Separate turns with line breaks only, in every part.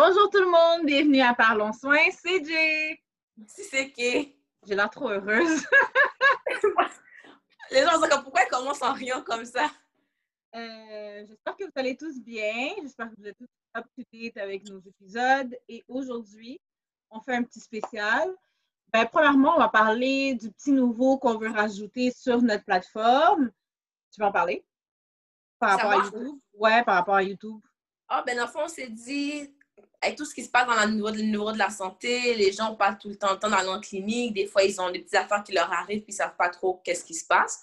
Bonjour tout le monde, bienvenue à Parlons Soins, c'est Jay.
Si c'est qui?
J'ai l'air trop heureuse.
Les gens disent pourquoi elle commence en riant comme ça?
Euh, j'espère que vous allez tous bien. J'espère que vous êtes tous up to date avec nos épisodes. Et aujourd'hui, on fait un petit spécial. Ben, premièrement, on va parler du petit nouveau qu'on veut rajouter sur notre plateforme. Tu vas en parler? Par rapport à YouTube? Ouais, par rapport à YouTube.
Ah, ben, dans le fond, on s'est dit, avec tout ce qui se passe dans le niveau, de, la santé, les gens passent tout le temps, le temps dans la clinique. Des fois, ils ont des petites affaires qui leur arrivent puis ils ne savent pas trop qu'est-ce qui se passe.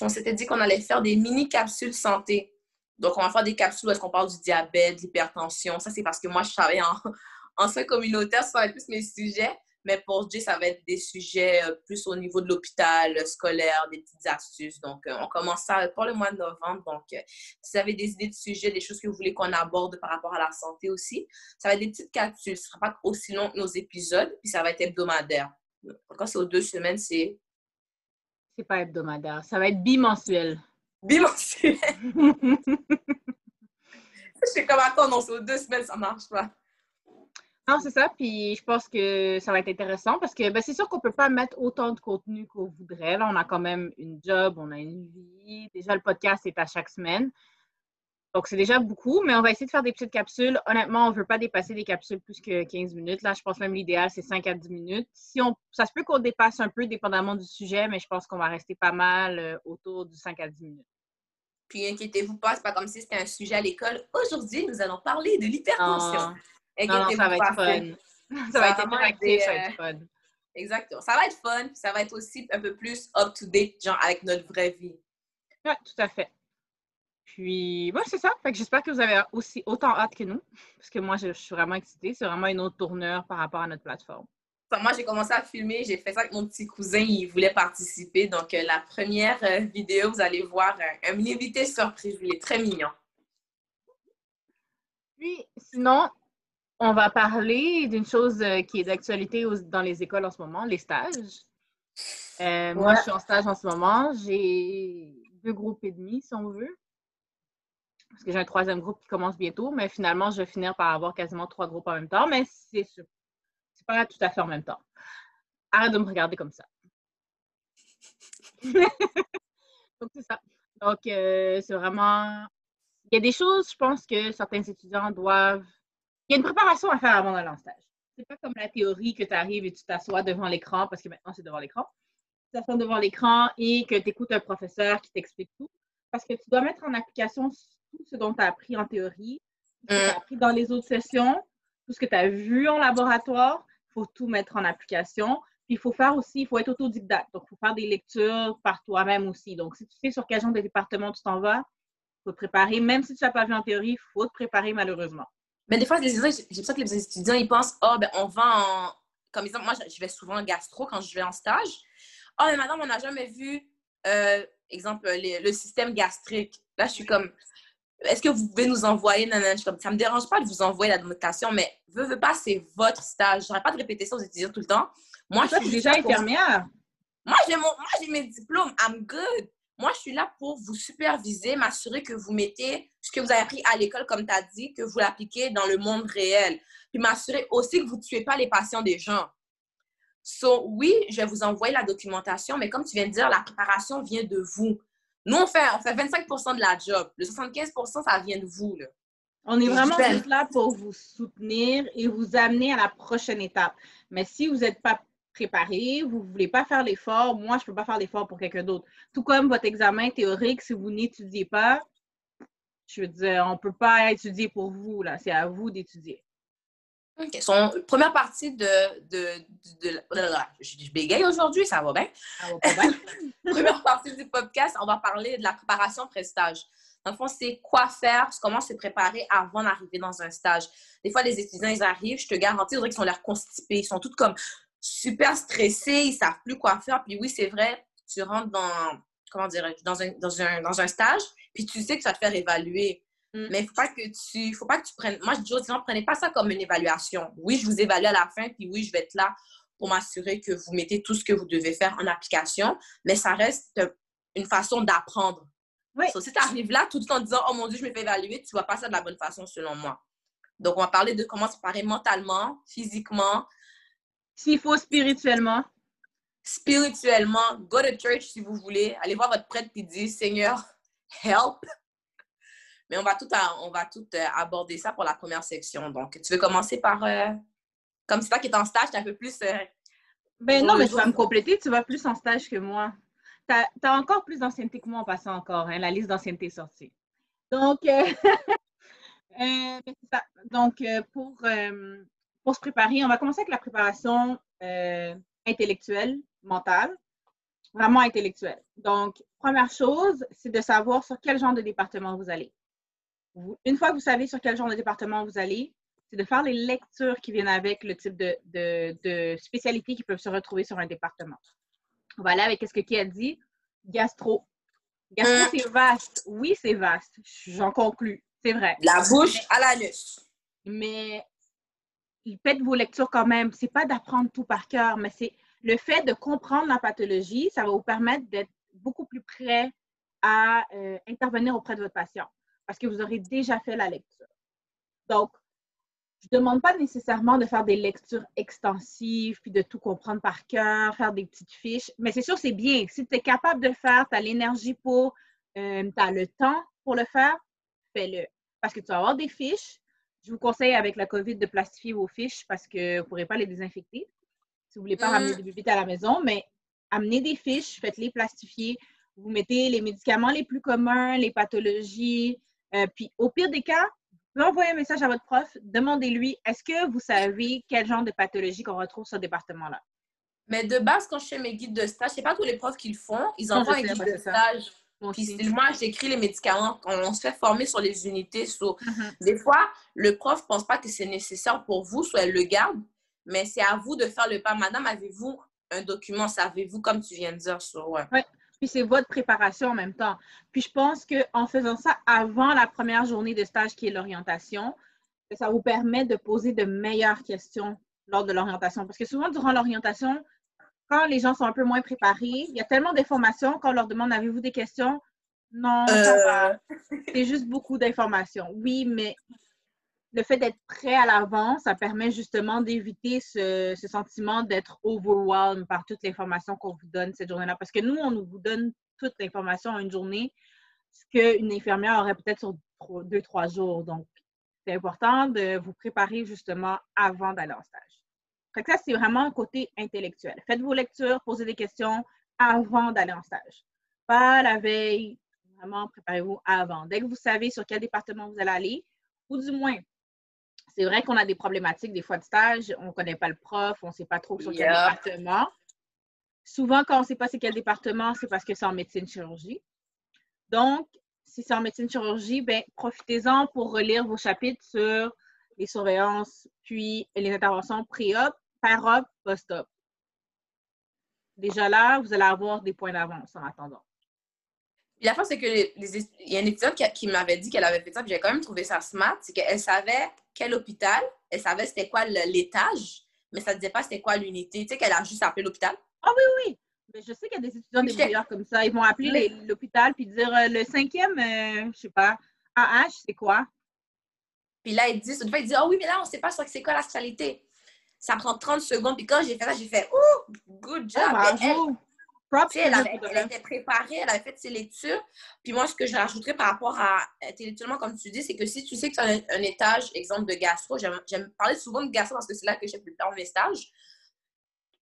on s'était dit qu'on allait faire des mini-capsules santé. Donc, on va faire des capsules où est-ce qu'on parle du diabète, de l'hypertension. Ça, c'est parce que moi, je travaille en, en soins communautaires, ça va plus mes sujets. Mais pour Jay, ça va être des sujets euh, plus au niveau de l'hôpital, euh, scolaire, des petites astuces. Donc, euh, on commence ça pour le mois de novembre. Donc, si vous avez des idées de sujets, des choses que vous voulez qu'on aborde par rapport à la santé aussi, ça va être des petites capsules. Ce ne sera pas aussi long que nos épisodes, puis ça va être hebdomadaire. Quand c'est aux deux semaines, c'est...
C'est pas hebdomadaire. Ça va être bimensuel.
Bimensuel? Je sais comme, attends, non, c'est aux deux semaines, ça marche pas.
Non, c'est ça. Puis je pense que ça va être intéressant parce que ben, c'est sûr qu'on ne peut pas mettre autant de contenu qu'on voudrait. Là, on a quand même une job, on a une vie. Déjà, le podcast est à chaque semaine. Donc, c'est déjà beaucoup, mais on va essayer de faire des petites capsules. Honnêtement, on ne veut pas dépasser des capsules plus que 15 minutes. Là, je pense même l'idéal, c'est 5 à 10 minutes. Si on, ça se peut qu'on dépasse un peu, dépendamment du sujet, mais je pense qu'on va rester pas mal euh, autour du 5 à 10 minutes.
Puis, inquiétez-vous pas, c'est pas comme si c'était un sujet à l'école. Aujourd'hui, nous allons parler de l'hypertension.
Non, ça va être fun. Ça, va être interactif, ça va être fun.
Exactement. Ça va être fun, ça va être aussi un peu plus up-to-date, genre avec notre vraie vie.
Oui, tout à fait. Puis, moi, c'est ça. Fait que j'espère que vous avez aussi autant hâte que nous, parce que moi, je, suis vraiment excitée. C'est vraiment une autre tourneur par rapport à notre plateforme.
moi, j'ai commencé à filmer. J'ai fait ça avec mon petit cousin. Il voulait participer. Donc, euh, la première euh, vidéo, vous allez voir un, un invité surprise. Il est très mignon.
Puis, sinon, on va parler d'une chose euh, qui est d'actualité dans les écoles en ce moment, les stages. Euh, moi, je suis en stage en ce moment. J'ai deux groupes et demi, si on veut. Parce que j'ai un troisième groupe qui commence bientôt, mais finalement, je vais finir par avoir quasiment trois groupes en même temps, mais c'est C'est pas tout à fait en même temps. Arrête de me regarder comme ça. Donc, c'est ça. Donc, euh, c'est vraiment. Il y a des choses, je pense, que certains étudiants doivent il y a une préparation à faire avant d'aller en stage. C'est pas comme la théorie que tu arrives et tu t'assois devant l'écran, parce que maintenant c'est devant l'écran. Tu t'assois devant l'écran et que tu écoutes un professeur qui t'explique tout. Parce que tu dois mettre en application tout ce dont tu as appris en théorie, tout ce que tu as mm. appris dans les autres sessions, tout ce que tu as vu en laboratoire. Il faut tout mettre en application. Puis il faut faire aussi, il faut être autodidacte. Donc, il faut faire des lectures par toi-même aussi. Donc, si tu sais sur quel genre de département tu t'en vas, il faut te préparer. Même si tu n'as pas vu en théorie, il faut te préparer malheureusement.
Mais des fois, les étudiants, j'ai ça que les étudiants, ils pensent, oh, ben, on va en. Comme exemple, moi, je vais souvent en gastro quand je vais en stage. Oh, mais madame, on n'a jamais vu, euh, exemple, le système gastrique. Là, je suis comme, est-ce que vous pouvez nous envoyer, nanana, comme, ça me dérange pas de vous envoyer la documentation, mais veux, veux pas, c'est votre stage. J'aurais pas de répéter ça aux étudiants tout le temps.
Moi, je suis déjà infirmière.
Moi, j'ai mes diplômes. I'm good. Moi, je suis là pour vous superviser, m'assurer que vous mettez ce que vous avez appris à l'école, comme tu as dit, que vous l'appliquez dans le monde réel. Puis m'assurer aussi que vous ne tuez pas les patients des gens. So, oui, je vais vous envoyer la documentation, mais comme tu viens de dire, la préparation vient de vous. Nous, on fait, on fait 25% de la job. Le 75 ça vient de vous. Là.
On est vraiment là pour vous soutenir et vous amener à la prochaine étape. Mais si vous n'êtes pas préparé, vous ne voulez pas faire l'effort, moi, je ne peux pas faire l'effort pour quelqu'un d'autre. Tout comme votre examen théorique, si vous n'étudiez pas, je veux dire, on ne peut pas étudier pour vous, là. C'est à vous d'étudier.
OK. Son, première partie de... de, de, je, bégaye aujourd'hui, ça va bien? Ça va pas bien. première partie du podcast, on va parler de la préparation pré-stage. Dans le fond, c'est quoi faire, comment se préparer avant d'arriver dans un stage. Des fois, les étudiants, ils arrivent, je te garantis, ils sont l'air constipés. Ils sont tous comme super stressés, ils savent plus quoi faire. Puis oui, c'est vrai, tu rentres dans, comment dirais dans un, dans, un, dans un stage, puis tu sais que ça va te faire évaluer. Mm. Mais il faut pas que tu faut pas que tu prennes moi je dis aux gens prenez pas ça comme une évaluation. Oui, je vous évalue à la fin puis oui, je vais être là pour m'assurer que vous mettez tout ce que vous devez faire en application, mais ça reste une façon d'apprendre. Oui. si tu arrives là tout en disant oh mon dieu, je me fais évaluer, tu vas pas ça de la bonne façon selon moi. Donc, on va parler de comment se préparer mentalement, physiquement.
S'il faut spirituellement.
Spirituellement, go to church si vous voulez. Allez voir votre prêtre qui dit Seigneur, help. Mais on va tout, on va tout euh, aborder ça pour la première section. Donc, tu veux commencer par. Euh, comme c'est toi qui es en stage, tu un peu plus. Euh,
ben non, mais tu vas me compléter, tu vas plus en stage que moi. Tu as, encore plus d'ancienneté que moi en passant encore, hein, la liste d'ancienneté est sortie. Donc, ben, Donc pour, pour se préparer, on va commencer avec la préparation intellectuelle, mentale, vraiment intellectuelle. Donc, première chose, c'est de savoir sur quel genre de département vous allez. Une fois que vous savez sur quel genre de département vous allez, c'est de faire les lectures qui viennent avec le type de, de, spécialités qui peuvent se retrouver sur un département. On va aller avec ce que qui a dit. Gastro. Gastro, hein? c'est vaste. Oui, c'est vaste. J'en conclus. C'est vrai.
La bouche à l'anus.
Mais faites vos lectures quand même. C'est pas d'apprendre tout par cœur, mais c'est le fait de comprendre la pathologie, ça va vous permettre d'être beaucoup plus prêt à euh, intervenir auprès de votre patient parce que vous aurez déjà fait la lecture. Donc, je ne demande pas nécessairement de faire des lectures extensives, puis de tout comprendre par cœur, faire des petites fiches, mais c'est sûr, c'est bien. Si tu es capable de faire, tu as l'énergie pour, euh, tu as le temps pour le faire, fais-le. Parce que tu vas avoir des fiches. Je vous conseille avec la COVID de plastifier vos fiches parce que vous ne pourrez pas les désinfecter si vous ne voulez pas ramener mm. des bébés à la maison, mais amenez des fiches, faites-les plastifier. Vous mettez les médicaments les plus communs, les pathologies. Euh, puis au pire des cas, vous envoyez un message à votre prof, demandez-lui est-ce que vous savez quel genre de pathologie qu'on retrouve sur ce département-là?
Mais de base, quand je fais mes guides de stage, c'est pas tous les profs qui le font. Ils envoient un guide de stage. Puis moi, j'écris les médicaments. On se fait former sur les unités. Mm-hmm. Des fois, le prof ne pense pas que c'est nécessaire pour vous, soit elle le garde. Mais c'est à vous de faire le pas. Madame, avez-vous un document? Savez-vous, comme tu viens de dire, sur...
Ouais. Puis c'est votre préparation en même temps. Puis je pense qu'en faisant ça avant la première journée de stage qui est l'orientation, ça vous permet de poser de meilleures questions lors de l'orientation. Parce que souvent, durant l'orientation, quand les gens sont un peu moins préparés, il y a tellement d'informations qu'on leur demande avez-vous des questions? Non. Euh. C'est juste beaucoup d'informations. Oui, mais le fait d'être prêt à l'avant, ça permet justement d'éviter ce, sentiment d'être overwhelmed par toute l'information qu'on vous donne cette journée-là. Parce que nous, on vous donne toute l'information en une journée, ce qu'une infirmière aurait peut-être sur deux, trois jours. Donc, c'est important de vous préparer justement avant d'aller en stage. Donc, ça, c'est vraiment un côté intellectuel. Faites vos lectures, posez des questions avant d'aller en stage. Pas la veille, vraiment préparez-vous avant. Dès que vous savez sur quel département vous allez aller, ou du moins c'est vrai qu'on a des problématiques des fois de stage, on ne connaît pas le prof, on ne sait pas trop sur quel département. Souvent, quand on ne sait pas c'est quel département, c'est parce que c'est en médecine chirurgie. Donc, si c'est en médecine chirurgie, ben, profitez-en pour relire vos chapitres sur les surveillances, puis les interventions pré-op, par-op, post-op. Déjà là, vous allez avoir des points d'avance en attendant.
la fin, c'est que les, il y a une étudiante qui, m'avait dit qu'elle avait fait ça, puis j'ai quand même trouvé ça smart, c'est qu'elle savait quel hôpital, elle savait c'était quoi l'étage, mais ça ne disait pas c'était quoi l'unité. Tu sais qu'elle a juste appelé l'hôpital.
Ah oui, oui. Mais je sais qu'il y a des étudiants des meilleurs comme ça. Ils vont appeler l'hôpital puis dire euh, le cinquième, je euh, je sais pas, AH, c'est quoi?
Puis là, ils disent, une fois, ils disent, oh oui, mais là, on ne sait pas c'est quoi la spécialité. Ça prend 30 secondes. Puis quand j'ai fait ça, j'ai fait, oh, good ah, job elle, avait, était préparée, elle avait fait ses lectures. Puis moi, ce que je rajouterais par rapport à intellectuellement, comme tu dis, c'est que si tu sais que c'est un, étage, exemple de gastro, j'aime parler souvent de gastro parce que c'est là que j'ai pu faire mes stages,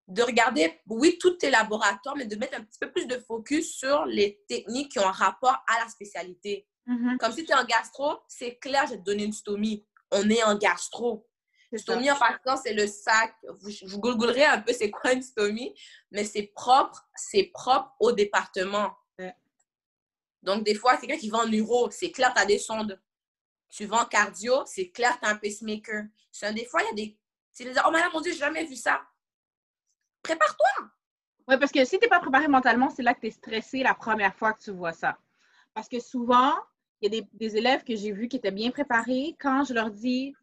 de regarder, oui, tous tes laboratoires, mais de mettre un petit peu plus de focus sur les techniques qui ont un rapport à la spécialité. Mm-hmm. Comme si tu es en gastro, c'est clair, je vais te donner une stomie. On est en gastro. Stomie, en partant, c'est le sac. Vous, vous googlerez un peu c'est quoi une stomie, mais c'est propre, c'est propre au département. Donc, des fois, quelqu'un qui va en neuro, c'est clair, tu as des sondes. Tu vas en cardio, c'est clair, tu as un pacemaker. Des fois, il y a des. Tu dis, oh, madame, mon Dieu, j'ai jamais vu ça. Prépare-toi.
Oui, parce que si tu n'es pas préparé mentalement, c'est là que tu es stressé la première fois que tu vois ça. Parce que souvent, il y a des, élèves que j'ai vus qui étaient bien préparés. Quand je leur dis,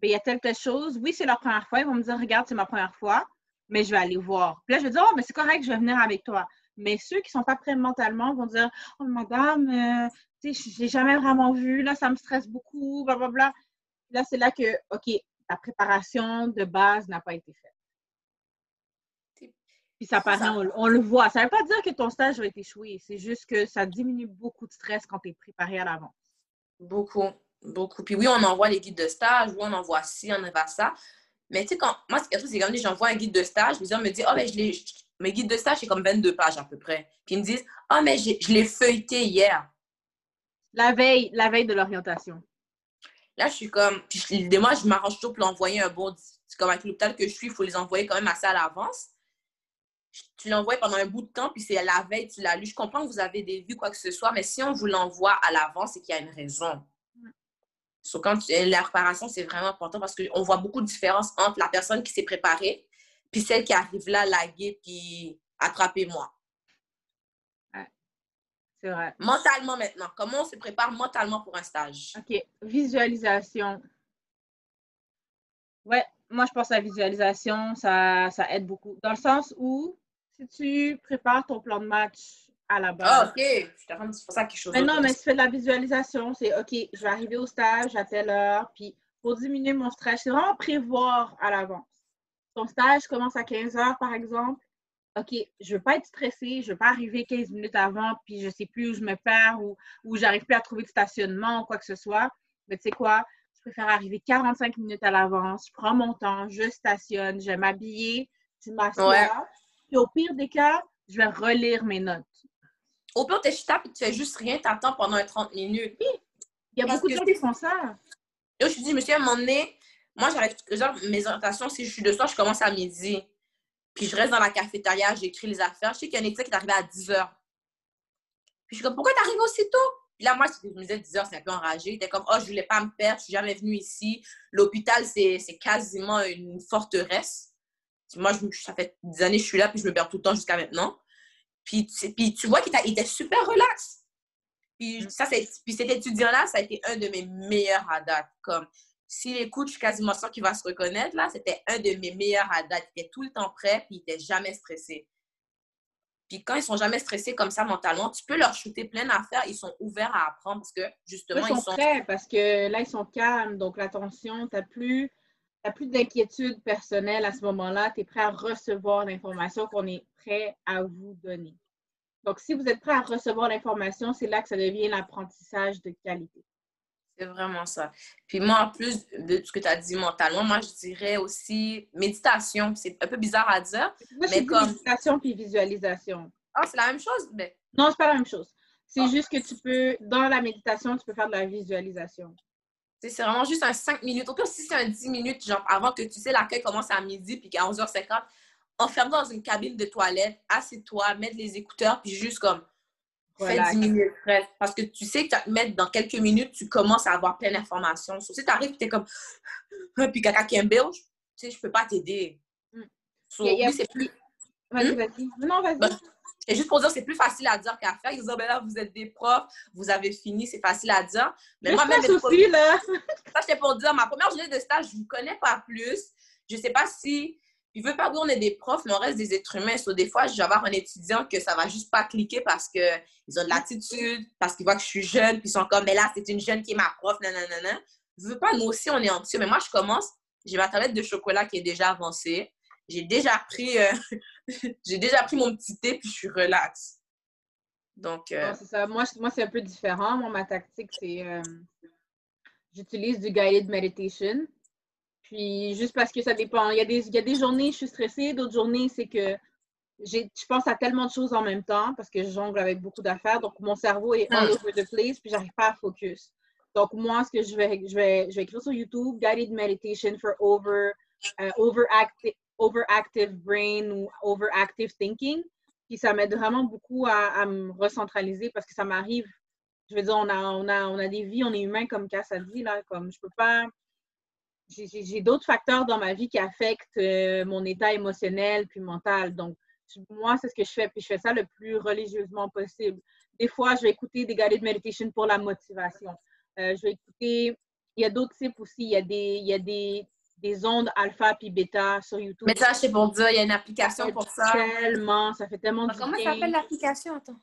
ben, il y a telle, chose. Oui, c'est leur première fois. Ils vont me dire, regarde, c'est ma première fois, mais je vais aller voir. Puis là, je vais dire, oh, mais c'est correct, je vais venir avec toi. Mais ceux qui ne sont pas prêts mentalement vont dire, oh, madame, euh, je n'ai jamais vraiment vu, là, ça me stresse beaucoup, blablabla. Là, c'est là que, OK, ta préparation de base n'a pas été faite. Puis ça paraît, on, le voit. Ça ne veut pas dire que ton stage va être échoué. C'est juste que ça diminue beaucoup de stress quand tu es préparé à l'avance.
Beaucoup, beaucoup. Puis oui, on envoie les guides de stage, oui, on envoie ci, on envoie ça. Mais tu sais, quand moi, c'est comme j'envoie un guide de stage, les gens me disent, oh, mais je l'ai, mes guides de stage, c'est comme 22 pages à peu près. Puis ils me disent, oh, mais je l'ai feuilleté hier.
La veille, la veille de l'orientation.
Là, je suis comme, puis des mois, je m'arrange toujours pour l'envoyer un bon, c'est comme avec l'hôpital que je suis, il faut les envoyer quand même assez à l'avance tu l'envoies pendant un bout de temps, puis c'est la veille, tu l'as lu. Je comprends que vous avez des vues, quoi que ce soit, mais si on vous l'envoie à l'avance, c'est qu'il y a une raison. So, quand la préparation, c'est vraiment important parce qu'on voit beaucoup de différences entre la personne qui s'est préparée puis celle qui arrive là, laguée, puis attrapez-moi.
C'est vrai.
Mentalement maintenant, comment on se prépare mentalement pour un stage?
OK. Visualisation. Ouais, moi, je pense que la visualisation, ça, ça aide beaucoup. Dans le sens où, si tu prépares ton plan de match à la base.
Ah, OK. Je pour ça quelque chose.
Mais non, mais tu fais de la visualisation. C'est OK, je vais arriver au stage à telle heure. Puis, pour diminuer mon stress, c'est vraiment prévoir à l'avance. Ton stage commence à 15 heures, par exemple. OK, je ne veux pas être stressée, je ne veux pas arriver 15 minutes avant, puis je ne sais plus où je me perds ou, ou j'arrive plus à trouver de stationnement ou quoi que ce soit. Mais tu sais quoi, je préfère arriver 45 minutes à l'avance, je prends mon temps, je stationne, je vais m'habiller, je m'assois. Puis au pire des cas, je vais relire mes notes.
Au pire, tu es et tu fais juste rien, tu attends pendant 30 minutes.
Oui. Il y a beaucoup de gens qui font ça.
je me suis dit, monsieur, à un moment donné, moi, j'arrête, genre, mes orientations, si je suis de soir, je commence à midi. Puis je reste dans la cafétéria, j'écris les affaires. Je sais qu'il y a un étudiant qui est arrivé à 10 h. Puis je suis comme, pourquoi tu arrives aussitôt? Puis là, moi, je me disais 10 heures, c'est un peu enragé. T'es comme, oh, je voulais pas me perdre, je suis jamais venue ici. L'hôpital, c'est quasiment une forteresse. Moi, je, ça fait des années que je suis là, puis je me perds tout le temps jusqu'à maintenant. Puis, puis tu vois qu'il était super relax. Puis, mm. ça, puis cet étudiant-là, ça a été un de mes meilleurs à date. Comme, s'il écoute, je suis quasiment sûre qu'il va se reconnaître. Là, c'était un de mes meilleurs à date. Il était tout le temps prêt, puis il n'était jamais stressé. Puis quand ils sont jamais stressés comme ça mentalement, tu peux leur shooter plein d'affaires. Ils sont ouverts à apprendre parce que justement,
ils sont, prêts parce que là, ils sont calmes. Donc, l'attention, tu n'as plus, plus d'inquiétude personnelle à ce moment-là. Tu es prêt à recevoir l'information qu'on est prêt à vous donner. Donc, si vous êtes prêt à recevoir l'information, c'est là que ça devient l'apprentissage de qualité.
C'est vraiment ça. Puis moi, en plus de ce que tu as dit mentalement, moi, je dirais aussi méditation. C'est un peu bizarre à dire.
mais comme... méditation puis visualisation.
Ah, c'est la même chose? Mais...
Non, c'est pas la même chose. C'est ah. juste que tu peux, dans la méditation, tu peux faire de la visualisation.
C'est vraiment juste un 5 minutes. Au pire, si c'est un 10 minutes, genre avant que tu sais, l'accueil commence à midi, puis qu'à 11h50, enferme dans une cabine de toilette, assieds-toi, mets les écouteurs, puis juste comme Fais 10 minutes Parce que tu sais que tu vas te mettre dans quelques minutes, tu commences à avoir plein d'informations. si tu arrives et tu es comme, puis quelqu'un qui aime tu sais, je peux pas t'aider. Mm. c'est plus.
Vas-y, hmm? vas-y. Non, vas-y. Ben,
c'est juste pour dire, c'est plus facile à dire qu'à faire. Ils disent, ben là, vous êtes des profs, vous avez fini, c'est facile à dire.
Mais moi-même, aussi, là.
ça, c'était pour dire, ma première journée de stage, je ne vous connais pas plus. Je ne sais pas si il veut pas dire on est des profs, mais on reste des êtres humains. So, des fois, je vais avoir un étudiant que ça va juste pas cliquer parce qu'ils ont de l'attitude, parce qu'ils voient que je suis jeune, puis ils sont comme, mais là, c'est une jeune qui est ma prof, nanana. Je veux pas, nous aussi, on est anxieux. Mais moi, je commence, j'ai ma tablette de chocolat qui est déjà avancée. J'ai déjà pris, euh, j'ai déjà pris mon petit thé, puis je suis relax. Donc. Euh,
c'est ça. Moi, moi c'est un peu différent. Moi, ma tactique, c'est. Euh, j'utilise du guided meditation. Puis juste parce que ça dépend. Il y a des, il y a des journées, je suis stressée, d'autres journées, c'est que je pense à tellement de choses en même temps parce que je jongle avec beaucoup d'affaires. Donc, mon cerveau est all over the place, puis j'arrive pas à focus. Donc, moi, ce que je vais, je vais, je vais écrire sur YouTube, Guided Meditation for over, uh, overactive, overactive Brain ou Overactive Thinking. Puis ça m'aide vraiment beaucoup à, me recentraliser parce que ça m'arrive. Je veux dire, on a, on, a, on a des vies, on est humain comme Cass a dit, là. Comme je peux pas j'ai d'autres facteurs dans ma vie qui affectent euh, mon état émotionnel puis mental. Donc, moi, c'est ce que je fais, puis je fais ça le plus religieusement possible. Des fois, je vais écouter des guided meditation pour la motivation. Euh, je vais écouter, il y a d'autres types aussi, il y a des, il y a des, des ondes alpha puis bêta sur YouTube.
Mais ça, c'est pour dire, il y a une application pour ça.
Tellement, ça fait tellement
Comment ça s'appelle l'application? Attends?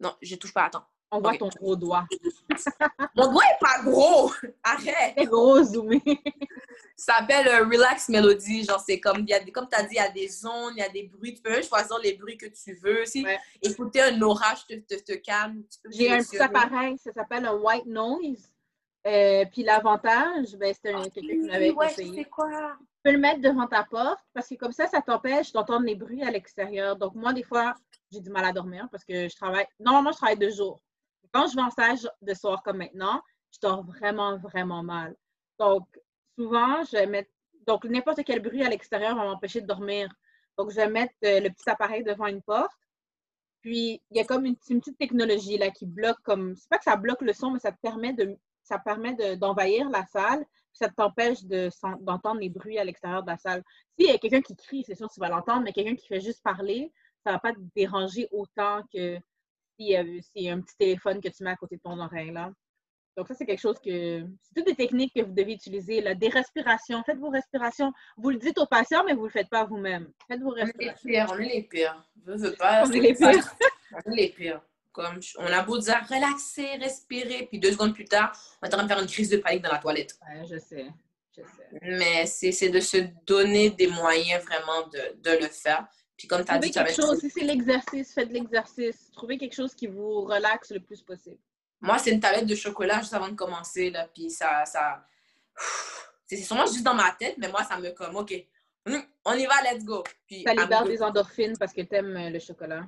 Non, je touche pas, attends.
On voit ton gros doigt.
Mon doigt est pas gros! Arrête!
C'est gros, zoomé.
Ça s'appelle euh, Relax Melody. Genre, c'est comme, y a, comme tu as dit, il y a des zones, il y a des bruits. Tu peux choisir les bruits que tu veux. Si écouter un orage te, te, te calme,
J'ai un petit appareil, ça s'appelle un white noise. Euh, puis l'avantage, ben, c'était quelqu'un qui m'avait ouais, conseillé. quoi? Tu peux le mettre devant ta porte parce que comme ça, ça t'empêche d'entendre les bruits à l'extérieur. Donc, moi, des fois, j'ai du mal à dormir parce que je travaille. Normalement, je travaille deux jours. Quand je vais en stage de soir comme maintenant, je dors vraiment, vraiment mal. Donc, souvent, je vais mettre. Donc, n'importe quel bruit à l'extérieur va m'empêcher de dormir. Donc, je vais mettre euh, le petit appareil devant une porte. Puis, il y a comme une, petite technologie là qui bloque comme. C'est pas que ça bloque le son, mais ça te permet de ça permet d'envahir la salle, ça t'empêche d'entendre les bruits à l'extérieur de la salle. S'il y a quelqu'un qui crie, c'est sûr que tu vas l'entendre, mais quelqu'un qui fait juste parler, ça ne va pas te déranger autant que s'il y, a un petit téléphone que tu mets à côté de ton oreille. Là. Donc, ça, c'est quelque chose que. C'est toutes des techniques que vous devez utiliser. Là. Des respirations. Faites vos respirations. Vous le dites aux patients, mais vous ne le faites pas vous-même. Faites vos respirations.
On est les pires. On est les pires. pas. On est les pires. on est les pires. Comme on a beau dire relaxer, respirer, puis deux secondes plus tard, on est en train de faire une crise de panique dans la toilette.
Ouais, je sais. Je sais.
Mais c'est de se donner des moyens vraiment de, de le faire. Puis comme tu as dit,
quelque chose, si c'est l'exercice, faites l'exercice. Trouvez quelque chose qui vous relaxe le plus possible.
Moi, c'est une tablette de chocolat juste avant de commencer, là, puis ça... ça... C'est sûrement juste dans ma tête, mais moi, ça me comme, OK, on y va, let's go.
Puis, ça libère des endorphines parce que tu aimes euh, le chocolat.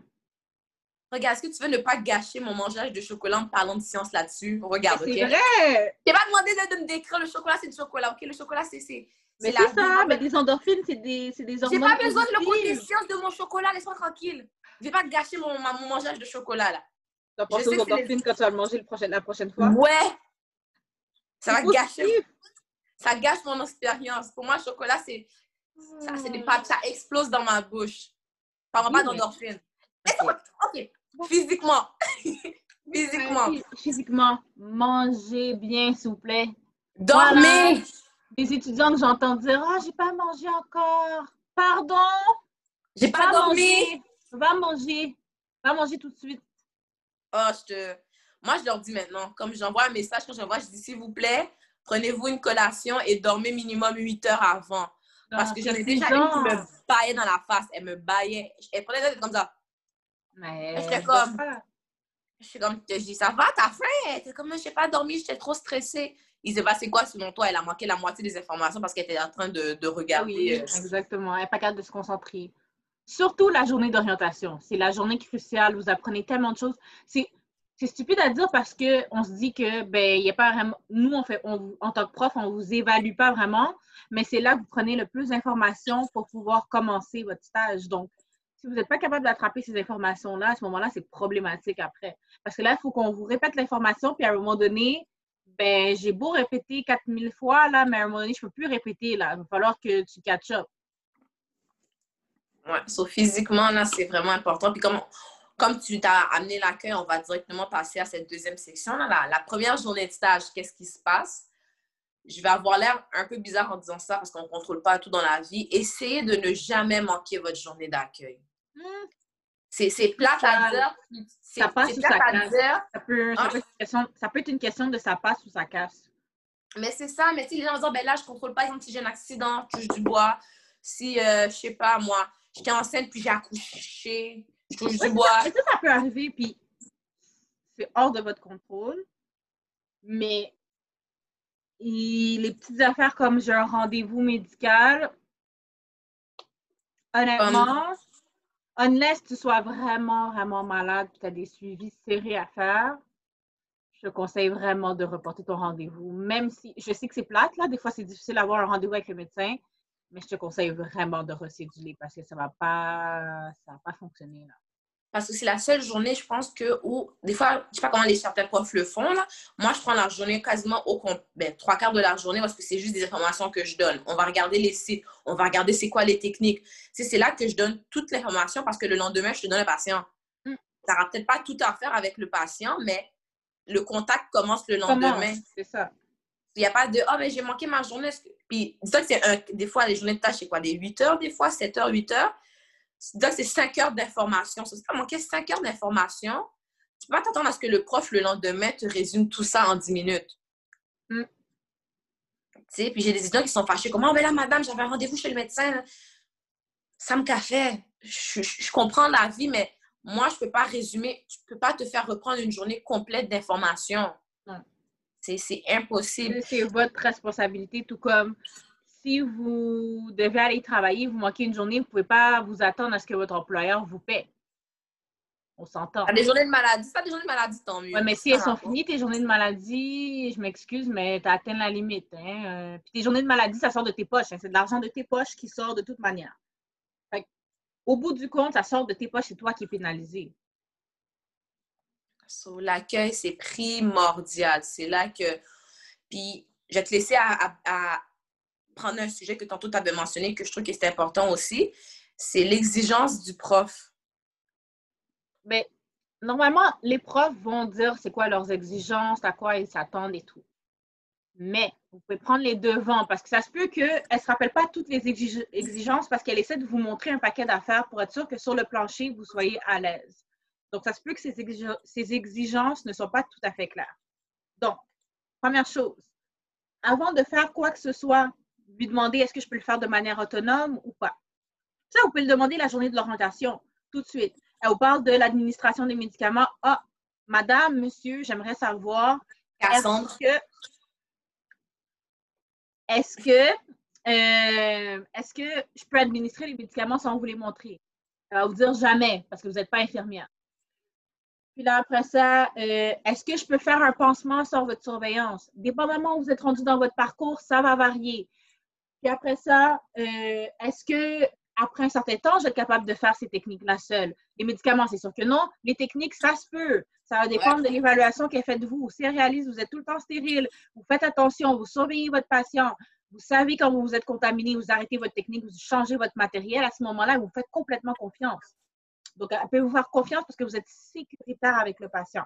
Regarde, est-ce que tu veux ne pas gâcher mon mangeage de chocolat en parlant de science là-dessus? Regarde, OK?
C'est vrai!
Tu pas demandé de, me décrire le chocolat, c'est du chocolat, OK? Le chocolat, c'est...
Mais c'est ça, mais des endorphines, c'est des, des hormones
J'ai pas besoin de le côté science de mon chocolat, laisse-moi tranquille. Je vais pas gâcher mon, mon mangeage de chocolat, là.
Tu vas penser aux endorphines quand tu vas le manger le prochain, la prochaine fois?
Ouais! Ça va gâcher... Ça gâche mon expérience. Pour moi, le chocolat, c'est... Ça, c'est des hmm. ça explose dans ma bouche. Parle pas d'endorphines. OK. Physiquement. Physiquement.
Physiquement. Mangez bien, s'il vous plaît.
Dormez.
Les étudiants que j'entends dire Ah, j'ai pas mangé encore. Pardon?
J'ai pas, dormi.
Va manger. Va manger tout de suite.
Oh, je te. Moi, je leur dis maintenant, comme j'envoie un message, quand j'envoie, je dis s'il vous plaît, prenez-vous une collation et dormez minimum 8 heures avant. Parce que j'en ai déjà une qui me baillait dans la face. Elle me baillait. Elle prenait comme ça.
Mais.
J'étais comme. Je suis comme, je dis, ça va, t'as faim? T'es comme, je n'ai pas dormi, j'étais trop stressée. Ils disaient, bah, c'est quoi selon toi? Elle a manqué la moitié des informations parce qu'elle était en train de, de regarder. Oui,
euh, exactement. Elle n'est pas capable de se concentrer. Surtout la journée d'orientation. C'est la journée cruciale. Vous apprenez tellement de choses. C'est. C'est stupide à dire parce qu'on se dit que, ben, il a pas vraiment. Nous, on fait, on, en tant que prof, on ne vous évalue pas vraiment, mais c'est là que vous prenez le plus d'informations pour pouvoir commencer votre stage. Donc, si vous n'êtes pas capable d'attraper ces informations-là, à ce moment-là, c'est problématique après. Parce que là, il faut qu'on vous répète l'information, puis à un moment donné, ben, j'ai beau répéter 4000 fois, là, mais à un moment donné, je ne peux plus répéter, là. Il va falloir que tu catch up.
Oui, so, physiquement, là, c'est vraiment important. Puis comme, comme tu t'as amené l'accueil, on va directement passer à cette deuxième section. Là, la première journée de stage, qu'est-ce qui se passe? je vais avoir l'air un peu bizarre en disant ça parce qu'on ne contrôle pas tout dans la vie. Essayez de ne jamais manquer votre journée d'accueil. C'est plate à dire.
Ça passe ou ça casse? Ça peut, ça, peut être une question, de ça passe ou ça casse.
Mais c'est ça, mais si les gens vont dire, ben là, je ne contrôle pas, exemple, si j'ai un accident, touche du bois, si, euh, je sais pas, moi, j'étais enceinte puis j'ai accouché, je touche du bois.
Ça, ça peut arriver, puis c'est hors de votre contrôle. Mais les petites affaires comme j'ai un rendez-vous médical, honnêtement, unless tu sois vraiment, vraiment malade et tu as des suivis serrés à faire, je te conseille vraiment de reporter ton rendez-vous. Même si je sais que c'est plate, là, des fois c'est difficile d'avoir un rendez-vous avec le médecin, mais je te conseille vraiment de recéduler parce que ça ne va pas, ça va pas fonctionner. Là.
Parce que c'est la seule journée, je pense que, où, des fois, je ne sais pas comment les certains profs le font, là. Moi, je prends la journée quasiment au ben, trois quarts de la journée parce que c'est juste des informations que je donne. On va regarder les sites, on va regarder c'est quoi les techniques. C'est là que je donne toute l'information parce que le lendemain, je te donne le patient. Mm. Ça n'aura peut-être pas tout à faire avec le patient, mais le contact commence le lendemain.
C'est ça.
Il n'y a pas de « Ah, oh, mais j'ai manqué ma journée. » Puis, dis que c'est des fois, les journées de tâches, c'est quoi? Des 8 heures, des fois, 7 heures, 8 heures. Donc, c'est 5 heures d'information. Si tu as manqué 5 heures d'information, tu peux pas t'attendre à ce que le prof, le lendemain, te résume tout ça en 10 minutes. Mm. Tu sais, puis j'ai des étudiants qui sont fâchés. Comment, oh, ben là, madame, j'avais un rendez-vous chez le médecin. Ça me café. Je, je, comprends la vie, mais moi, je peux pas résumer, je peux pas te faire reprendre une journée complète d'informations. C'est impossible.
C'est votre responsabilité, tout comme si vous devez aller travailler, vous manquez une journée, vous ne pouvez pas vous attendre à ce que votre employeur vous paie. On s'entend.
Des journées de maladie, pas des journées de maladie, tant mieux.
Oui, mais si elles sont finies, tes journées de maladie, je m'excuse, mais tu as atteint la limite. Hein? Euh, puis tes journées de maladie, ça sort de tes poches. Hein. C'est de l'argent de tes poches qui sort de toute manière. au bout du compte, ça sort de tes poches, c'est toi qui es pénalisé.
So, L'accueil, c'est primordial. C'est là que. Puis, je vais te laisser à, prendre un sujet que tantôt tu avais mentionné, que je trouve que c'est important aussi. C'est l'exigence du prof.
Bien, normalement, les profs vont dire c'est quoi leurs exigences, à quoi ils s'attendent et tout. Mais vous pouvez prendre les devants parce que ça se peut qu'elle ne se rappelle pas toutes les exigences parce qu'elle essaie de vous montrer un paquet d'affaires pour être sûr que sur le plancher, vous soyez à l'aise. Donc, ça se peut que ces, exigences ne sont pas tout à fait claires. Donc, première chose, avant de faire quoi que ce soit, lui demander est-ce que je peux le faire de manière autonome ou pas? Ça, vous pouvez le demander la journée de l'orientation, tout de suite. Elle vous parle de l'administration des médicaments. Ah, madame, monsieur, j'aimerais savoir, est-ce que, est-ce que, euh, est-ce que je peux administrer les médicaments sans vous les montrer? Elle va vous dire jamais, parce que vous n'êtes pas infirmière. Puis là, après ça, euh, est-ce que je peux faire un pansement sur votre surveillance? Dépendamment où vous êtes rendu dans votre parcours, ça va varier. Puis après ça, euh, est-ce que après un certain temps, je vais être capable de faire ces techniques-là seule? Les médicaments, c'est sûr que non. Les techniques, ça se peut. Ça va dépendre de l'évaluation qu'elle fait de vous. C'est réaliste, vous êtes tout le temps stérile, vous faites attention, vous surveillez votre patient, vous savez quand vous vous êtes contaminé, vous arrêtez votre technique, vous changez votre matériel. À ce moment-là, vous faites complètement confiance. Donc, elle peut vous faire confiance parce que vous êtes sécuritaire avec le patient.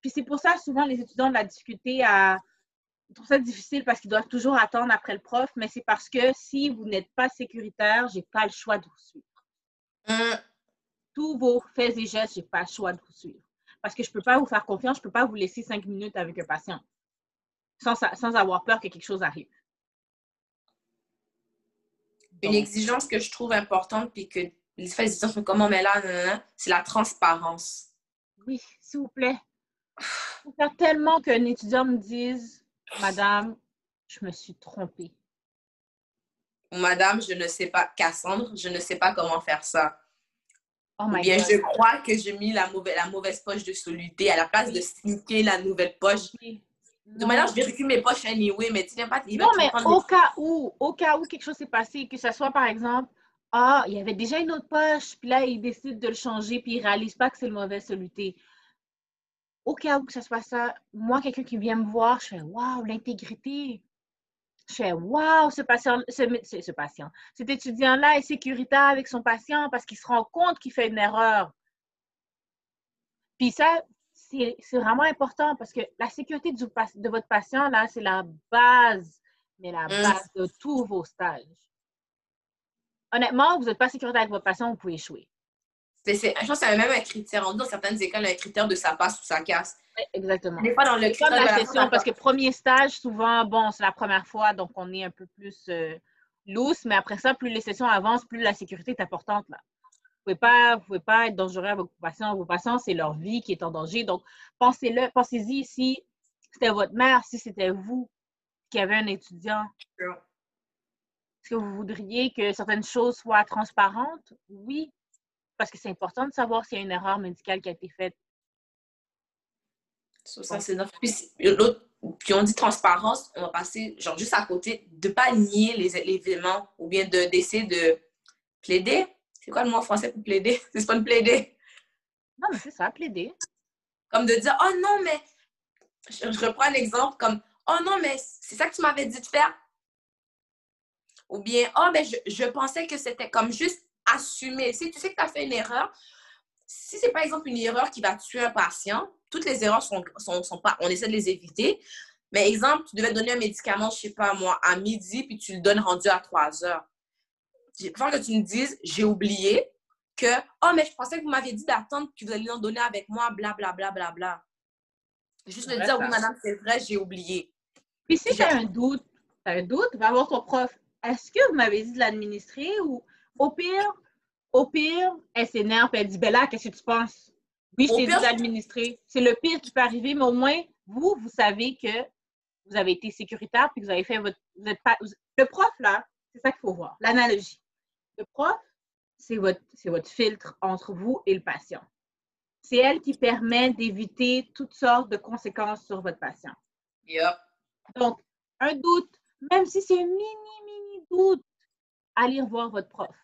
Puis c'est pour ça, souvent, les étudiants ont de la difficulté à. Ils trouvent ça difficile parce qu'ils doivent toujours attendre après le prof, mais c'est parce que si vous n'êtes pas sécuritaire, je n'ai pas le choix de vous suivre. Hum. Tous vos faits et gestes, je n'ai pas le choix de vous suivre. Parce que je ne peux pas vous faire confiance, je ne peux pas vous laisser cinq minutes avec un patient sans, sans avoir peur que quelque chose arrive.
Une exigence que je trouve importante puis que les faits disent comment mais là, c'est la transparence.
Oui, s'il vous plaît. Il faut faire tellement qu'un étudiant me dise, Madame, je me suis trompée.
Madame, je ne sais pas, Cassandre, je ne sais pas comment faire ça. Oh my bien, je crois que j'ai mis la mauvaise, la mauvaise poche de soluté à la place de sneaker la nouvelle poche. De manière, je vérifie mes poches anyway, mais tu n'as pas...
Non, mais au cas où, au cas où quelque chose s'est passé, que ce soit par exemple ah, il y avait déjà une autre poche, puis là, il décide de le changer, puis il ne réalise pas que c'est le mauvais soluté. Au cas où que ça se passe ça, moi, quelqu'un qui vient me voir, je fais Waouh, l'intégrité. Je fais Waouh, ce patient, ce, patient, cet étudiant-là est sécuritaire avec son patient parce qu'il se rend compte qu'il fait une erreur. Puis ça, c'est vraiment important parce que la sécurité de votre patient, là, c'est la base, mais la mmh. base de tous vos stages honnêtement, vous n'êtes pas sécuritaire avec votre patient, vous pouvez échouer.
Je pense que c'est même un critère. Dans certaines écoles, un critère de sa passe ou sa casse.
Oui, exactement. Des pas dans le critère de la session, parce que premier stage, souvent, bon, c'est la première fois, donc on est un peu plus euh, loose, mais après ça, plus les sessions avancent, plus la sécurité est importante. Là. Vous ne pouvez, pas, pouvez pas être dangereux avec vos patients. Vos patients, c'est leur vie qui est en danger. Donc, pensez-le, pensez-y si c'était votre mère, si c'était vous qui avez un étudiant. Est-ce que vous voudriez que certaines choses soient transparentes? Oui, parce que c'est important de savoir s'il y a une erreur médicale qui a été faite.
Ça, c'est notre. Puis, on dit transparence, on va passer genre juste à côté de ne pas nier les, événements ou bien d'essayer de, plaider. C'est quoi le mot en français pour plaider? C'est pas de plaider.
Non, mais c'est ça, plaider.
Comme de dire, oh non, mais. Je, je reprends un exemple comme, oh non, mais c'est ça que tu m'avais dit de faire. Ou bien, oh, ben, je, pensais que c'était comme juste assumer. Si tu sais que tu as fait une erreur, si c'est par exemple une erreur qui va tuer un patient, toutes les erreurs sont, sont, pas, on essaie de les éviter. Mais exemple, tu devais donner un médicament, je sais pas moi, à midi, puis tu le donnes rendu à 3 heures. Il faut que tu me dises, j'ai oublié, que Oh, mais je pensais que vous m'aviez dit d'attendre que vous alliez en donner avec moi, blablabla. Bla, bla, bla, bla. Juste le dire Oui, madame, c'est vrai, j'ai oublié.
Puis si tu as un doute, tu as un doute, va voir ton prof. Est-ce que vous m'avez dit de l'administrer ou au pire, au pire, elle s'énerve elle dit Bella, qu'est-ce que tu penses? Oui, je t'ai dit. C'est le pire qui peut arriver, mais au moins, vous, vous savez que vous avez été sécuritaire puis que vous avez fait votre. Vous êtes pas, le prof, là, c'est ça qu'il faut voir, l'analogie. Le prof, c'est votre, votre filtre entre vous et le patient. C'est elle qui permet d'éviter toutes sortes de conséquences sur votre patient.
Yep.
Donc, un doute, même si c'est un mini, mini doute, allez revoir votre prof.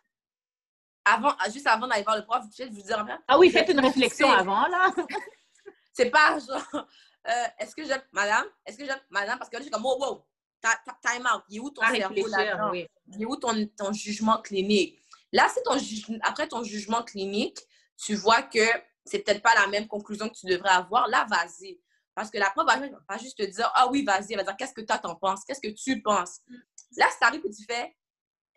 Avant, juste avant d'aller voir le prof, je vais vous dire
Ah oui, faites une réflexion avant, là.
c'est pas genre, euh, est-ce que j'aime madame? Est-ce que j'aime madame? Parce que là, je suis comme, wow, wow, time out. Il est où ton cerveau là Il est où ton, ton, jugement clinique? Là, c'est ton après ton jugement clinique, tu vois que c'est peut-être pas la même conclusion que tu devrais avoir. Là, vas-y. Parce que la prof va pas juste te dire, ah oui, vas-y. Elle va dire, qu'est-ce que toi t'en penses? Qu'est-ce que tu penses? Mm. Là, ça arrive que tu fais,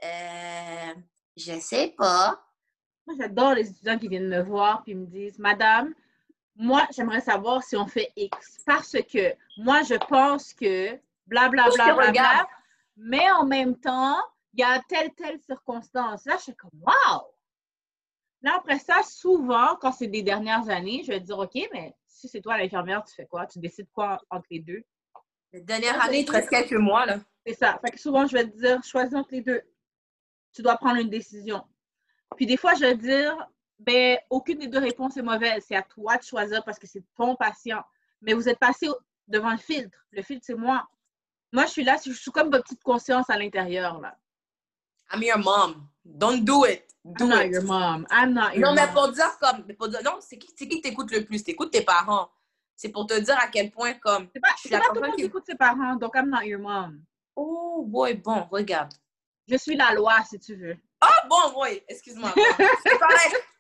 euh, je sais pas.
Moi, j'adore les étudiants qui viennent me voir et me disent, Madame, moi, j'aimerais savoir si on fait X. Parce que moi, je pense que blablabla, bla, bla, bla, mais en même temps, il y a telle, telle circonstance. Là, je suis comme, wow! Là, après ça, souvent, quand c'est des dernières années, je vais dire, OK, mais si c'est toi l'infirmière, tu fais quoi? Tu décides quoi entre les deux?
Les dernières années, il te reste quelques mois, là.
C'est ça. Fait que souvent, je vais te dire, choisis entre les deux. Tu dois prendre une décision. Puis des fois, je vais dire, ben, aucune des deux réponses est mauvaise. C'est à toi de choisir parce que c'est ton patient. Mais vous êtes passé devant le filtre. Le filtre, c'est moi. Moi, je suis là, je suis comme votre petite conscience à l'intérieur, là.
I'm your mom. Don't do it. Do
I'm not your mom. I'm not your
non, mais pour dire comme, pour dire, non, c'est qui, qui t'écoute le plus? T'écoutes tes parents. C'est pour te dire à quel point, comme.
C'est pas, je suis pas tout le monde qui écoute ses parents, donc I'm not your mom.
Oh, boy, bon, regarde.
Je suis la loi, si tu veux.
Ah, bon, oui, excuse-moi.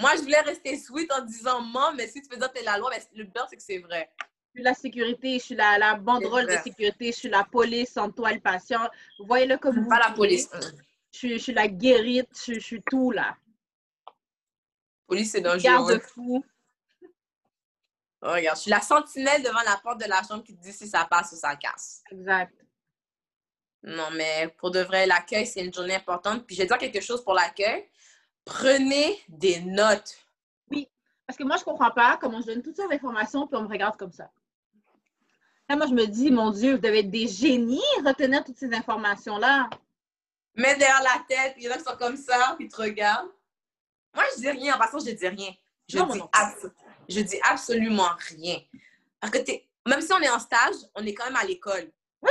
Moi, je voulais rester sweet en disant mom, mais si tu veux dire que t'es la loi, ben, le pire, c'est que c'est vrai.
Je suis la sécurité, je suis la, la banderole de sécurité, je suis la police entre toi le patient. Voyez-le comme vous.
Pas la police.
Je, suis la guérite, je, suis tout là.
Police, c'est dangereux.
Garde-fou.
Oh, regarde, je suis la sentinelle devant la porte de la chambre qui te dit si ça passe ou ça casse.
Exact.
Non, mais pour de vrai, l'accueil, c'est une journée importante. Puis je vais dire quelque chose pour l'accueil. Prenez des notes.
Oui, parce que moi, je ne comprends pas comment je donne toutes ces informations puis on me regarde comme ça. Là, moi, je me dis, mon Dieu, vous devez être des génies retenir toutes ces informations-là.
Mets derrière la tête, il y en a qui sont comme ça, puis tu regardes. Moi, je dis rien. En passant, je dis rien. Je, dis, je dis absolument rien. Parce que même si on est en stage, on est quand même à l'école.
Oui.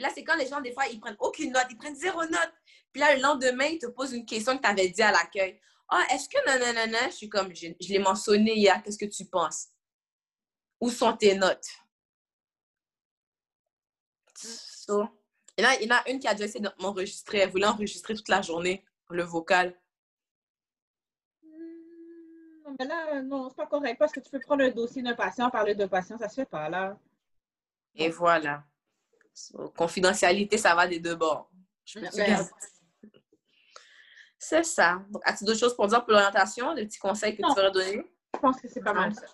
Puis là, c'est quand les gens, des fois, ils prennent aucune note, ils prennent zéro note. Puis là, le lendemain, ils te posent une question que tu avais dit à l'accueil. Ah, est-ce que non, non, non, non, je suis comme, je, l'ai mentionné hier, qu'est-ce que tu penses? Où sont tes notes? So, il, y en a, il y en a une qui a déjà essayé de m'enregistrer. Elle voulait enregistrer toute la journée, le vocal.
Hmm, non, mais là, non, c'est pas correct parce que tu peux prendre un dossier d'un patient, parler d'un patient, ça se fait pas, là.
Et voilà. Confidentialité, ça va des deux bords. Je c'est ça. Donc, as-tu d'autres choses pour dire pour l'orientation, des petits conseils que tu voudrais donner?
Je pense que c'est pas mal ça.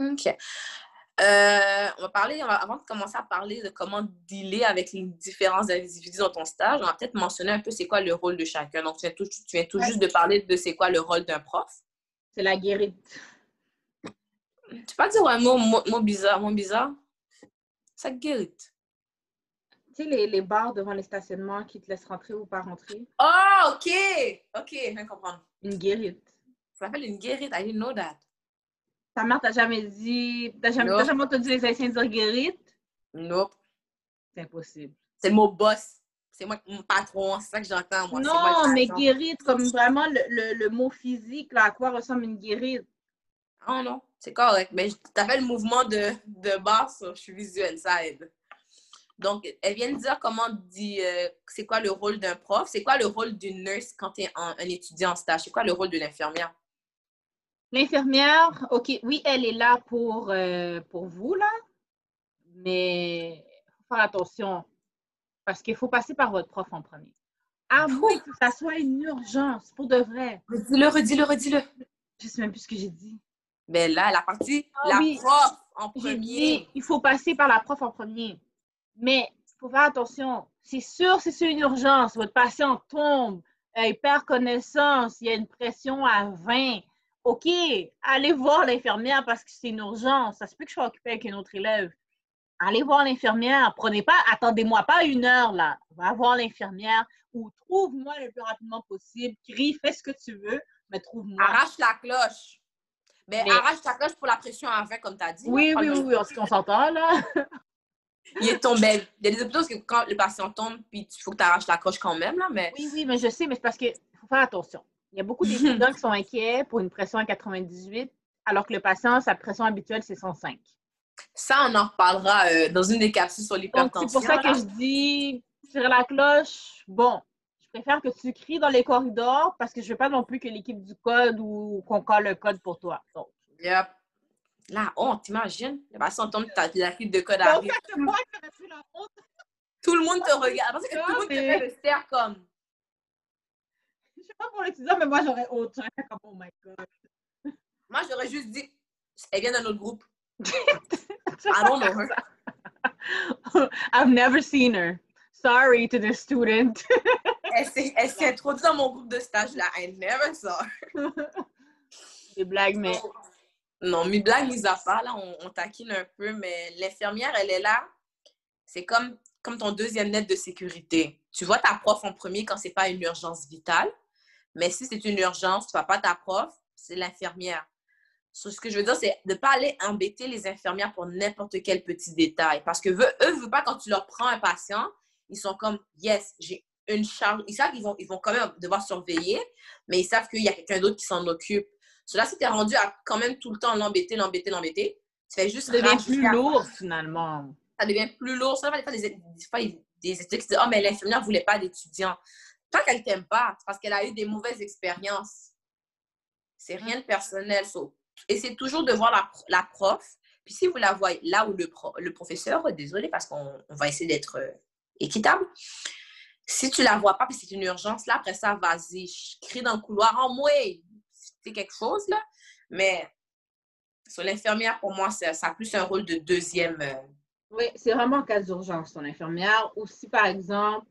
OK. Euh, on va parler, avant de commencer à parler de comment dealer avec les différents individus dans ton stage, on va peut-être mentionner un peu c'est quoi le rôle de chacun. Donc, tu viens tout, tu viens tout juste de parler de c'est quoi le rôle d'un prof.
C'est la guérite.
Tu peux pas dire un mot, bizarre, mot bizarre? Ça guérite
les, les bars devant les stationnements qui te laissent rentrer ou pas rentrer?
Oh, OK! OK, je viens comprendre.
Une guérite.
Ça s'appelle une guérite. I didn't know that.
Ta mère t'a jamais dit... T'as jamais, jamais entendu les Haïtiens dire guérite?
Nope.
C'est impossible.
C'est le mot boss. C'est moi mon patron, c'est ça que j'entends, moi.
Non, mais guérite, comme vraiment le, le, le, mot physique, là, à quoi ressemble une guérite?
Oh non, c'est correct. Mais t'as fait le mouvement de, de basse, je suis visuelle, ça aide. Donc, elle vient de dire comment dit, euh, c'est quoi le rôle d'un prof, c'est quoi le rôle d'une nurse quand tu es un, étudiant en stage, c'est quoi le rôle de l'infirmière?
L'infirmière, OK, oui, elle est là pour, euh, pour vous, là, mais il faut faire attention parce qu'il faut passer par votre prof en premier. À moins que ça soit une urgence, pour de vrai.
Redis-le, redis-le, redis-le.
Je sais même plus ce que j'ai dit.
Mais là, la partie, ah la prof en premier.
il faut passer par la prof en premier. Mais il faut faire attention. C'est sûr, c'est une urgence. Votre patient tombe, euh, il perd connaissance, il y a une pression à 20. OK, allez voir l'infirmière parce que c'est une urgence. Ça se peut que je sois occupée avec un autre élève. Allez voir l'infirmière. Prenez pas, attendez-moi pas une heure là. Va voir l'infirmière ou trouve-moi le plus rapidement possible. Crie, fais ce que tu veux, mais trouve-moi.
Arrache la cloche. Mais, arrache ta cloche pour la pression à 20, comme tu as dit.
Oui, oui, oui, oui, qu'on s'entend là.
il est tombé. Il y a des hôpitaux que quand le patient tombe, puis il faut que tu arraches la cloche quand même, là, mais...
Oui, oui, mais je sais, mais c'est parce qu'il faut faire attention. Il y a beaucoup d'étudiants qui sont inquiets pour une pression à 98, alors que le patient, sa pression habituelle, c'est 105.
Ça, on en reparlera euh, dans une des capsules sur l'hypertension.
C'est pour ça que je dis, sur la cloche, bon, je préfère que tu cries dans les corridors parce que je veux pas non plus que l'équipe du code ou qu'on colle le code pour toi. Donc.
Yep. La honte, t'imagines? Le patient tombe, t'as la file de code
la honte.
Tout le monde te regarde. Parce que tout le monde te fait le stare comme
pas pour l'étudiant, mais moi, j'aurais autre. J'aurais comme, oh my God.
Moi, j'aurais juste dit, elle vient d'un autre groupe. I don't know her.
I've never seen her. Sorry to the student.
elle s'est introduite dans mon groupe de stage là. I never saw her.
Des blagues, mais.
Non, mes blagues mis à là, on, taquine un peu, mais l'infirmière, elle est là. C'est comme, ton deuxième net de sécurité. Tu vois ta prof en premier quand c'est pas une urgence vitale. Mais si c'est une urgence, tu ne vas pas ta prof, c'est l'infirmière. ce que je veux dire, c'est de ne pas aller embêter les infirmières pour n'importe quel petit détail. Parce que eux, veulent pas quand tu leur prends un patient, ils sont comme, yes, j'ai une charge. Ils savent qu'ils ils vont quand même devoir surveiller, mais ils savent qu'il y a quelqu'un d'autre qui s'en occupe. Cela, si tu es rendu à quand même tout le temps l'embêter, l'embêter, l'embêter,
tu fais juste. Ça devient plus lourd, finalement.
Ça devient plus lourd. Ça, des fois, des, des, fois, des étudiants qui disent, oh, mais l'infirmière ne voulait pas d'étudiants. Pas qu'elle t'aime pas, c'est parce qu'elle a eu des mauvaises expériences. C'est rien de personnel. Et c'est toujours de voir la, la, prof. Puis si vous la voyez là où le, le professeur, désolé parce qu'on va essayer d'être euh, équitable. Si tu la vois pas, puis c'est une urgence, là, après ça, vas-y, crie dans le couloir, en moi, c'est quelque chose, là. Mais sur l'infirmière, pour moi, ça, a plus un rôle de deuxième. Euh,
oui, c'est vraiment en cas d'urgence, ton infirmière. Ou si, par exemple,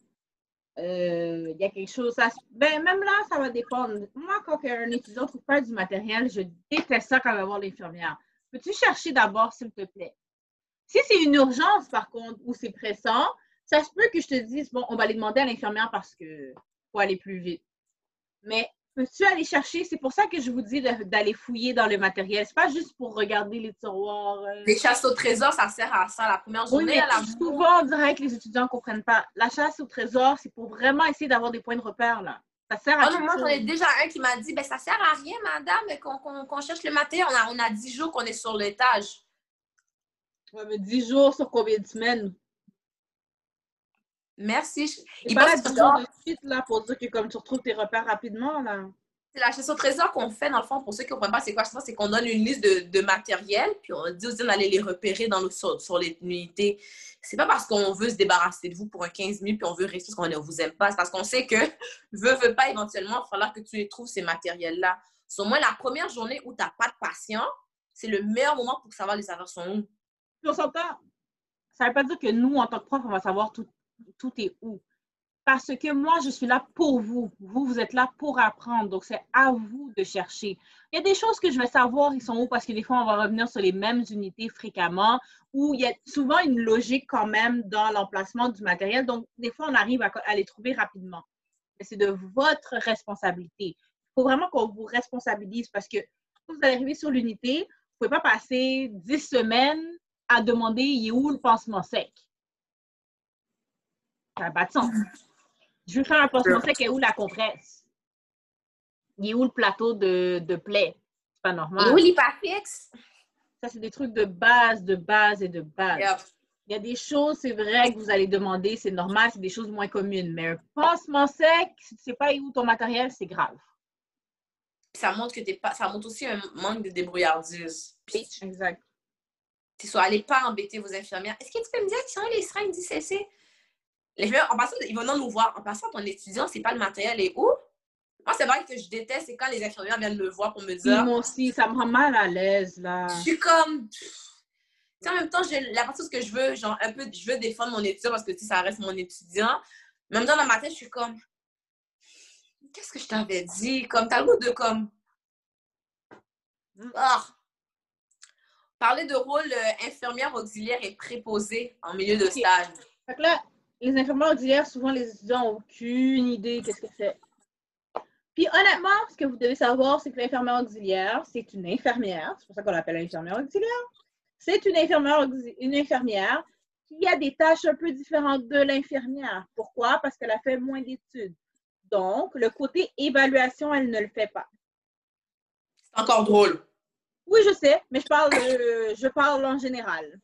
euh, il y a quelque chose. Ben, même là, ça va dépendre. Moi, quand un étudiant ne trouve pas du matériel, je déteste ça quand il va voir l'infirmière. Peux-tu chercher d'abord, s'il te plaît? Si c'est une urgence, par contre, ou c'est pressant, ça se peut que je te dise, bon, on va aller demander à l'infirmière parce que faut aller plus vite. Mais peux-tu aller chercher? C'est pour ça que je vous dis d'aller fouiller dans le matériel. C'est pas juste pour regarder les tiroirs.
Euh. Les chasses au trésor, ça sert à ça. La première journée, à la
Souvent, on dirait que les étudiants ne comprennent pas. La chasse au trésor, c'est pour vraiment essayer d'avoir des points de repère, là. Ça sert à
oh, Moi, j'en ai déjà un qui m'a dit, ben ça sert à rien, madame, qu'on cherche le matériel. On a, on a 10 jours qu'on est sur l'étage.
Ouais, mais 10 jours sur combien de semaines?
Merci.
Il pas la de suite là, pour dire que comme tu retrouves tes repères rapidement. là.
C'est la chasse au trésor qu'on fait, dans le fond, pour ceux qui ne comprennent pas c'est quoi c'est qu'on donne une liste de, de, matériel, puis on dit aussi d'aller les repérer dans le, sur, sur les unités. C'est pas parce qu'on veut se débarrasser de vous pour un 15 000 puis on veut rester parce qu'on ne vous aime pas. C'est parce qu'on sait que, veut, veut pas, éventuellement, il va falloir que tu les trouves, ces matériels-là. Au moins, la première journée où tu n'as pas de patient, c'est le meilleur moment pour savoir les affaires sont où.
on s'entend. Ça ne veut pas dire que nous, en tant que prof, on va savoir tout, tout est où. Parce que moi, je suis là pour vous. Vous, vous êtes là pour apprendre. Donc, c'est à vous de chercher. Il y a des choses que je vais savoir, ils sont où, parce que des fois, on va revenir sur les mêmes unités fréquemment, où il y a souvent une logique quand même dans l'emplacement du matériel. Donc, des fois, on arrive à, les trouver rapidement. Mais c'est de votre responsabilité. Il faut vraiment qu'on vous responsabilise parce que quand vous allez arriver sur l'unité, vous ne pouvez pas passer 10 semaines à demander il est où le pansement sec? De sens. Je veux faire un pansement sec, est où la compresse? Il est où le plateau de, de plaie? C'est pas normal.
Il est où l'hyperfixe?
Ça, c'est des trucs de base, de base et de base. Il y a des choses, c'est vrai, que vous allez demander, c'est normal, c'est des choses moins communes. Mais un pansement sec, si tu ne sais pas où ton matériel, c'est grave.
Ça montre que t'es pas. Ça montre aussi un manque de débrouillardise.
exact.
Tu soit allez pas embêter vos infirmières. Est-ce que tu peux me dire qui sont les seringues d'ICC? Les en passant, ils vont nous voir. En passant, ton étudiant, c'est pas le matériel et où? Moi, c'est vrai que je déteste, c'est quand les infirmières viennent me voir pour me dire.
moi aussi, ça me rend mal à l'aise, là.
Je suis comme. en même temps, la partie que je veux, genre, un peu, je veux défendre mon étudiant parce que, tu ça reste mon étudiant. Même dans ma tête, je suis comme. Qu'est-ce que je t'avais dit? Comme, t'as le goût de, comme. Ah! Parler de rôle euh, infirmière auxiliaire et préposée en milieu de stage.
Fait que là, les infirmières auxiliaires, souvent, les étudiants n'ont aucune idée qu'est-ce que c'est. Puis honnêtement, ce que vous devez savoir, c'est que l'infirmière auxiliaire, c'est une infirmière. C'est pour ça qu'on l'appelle infirmière auxiliaire. C'est une infirmière, une infirmière qui a des tâches un peu différentes de l'infirmière. Pourquoi? Parce qu'elle a fait moins d'études. Donc, le côté évaluation, elle ne le fait pas.
C'est encore drôle.
Oui, je sais, mais je parle, je parle en général.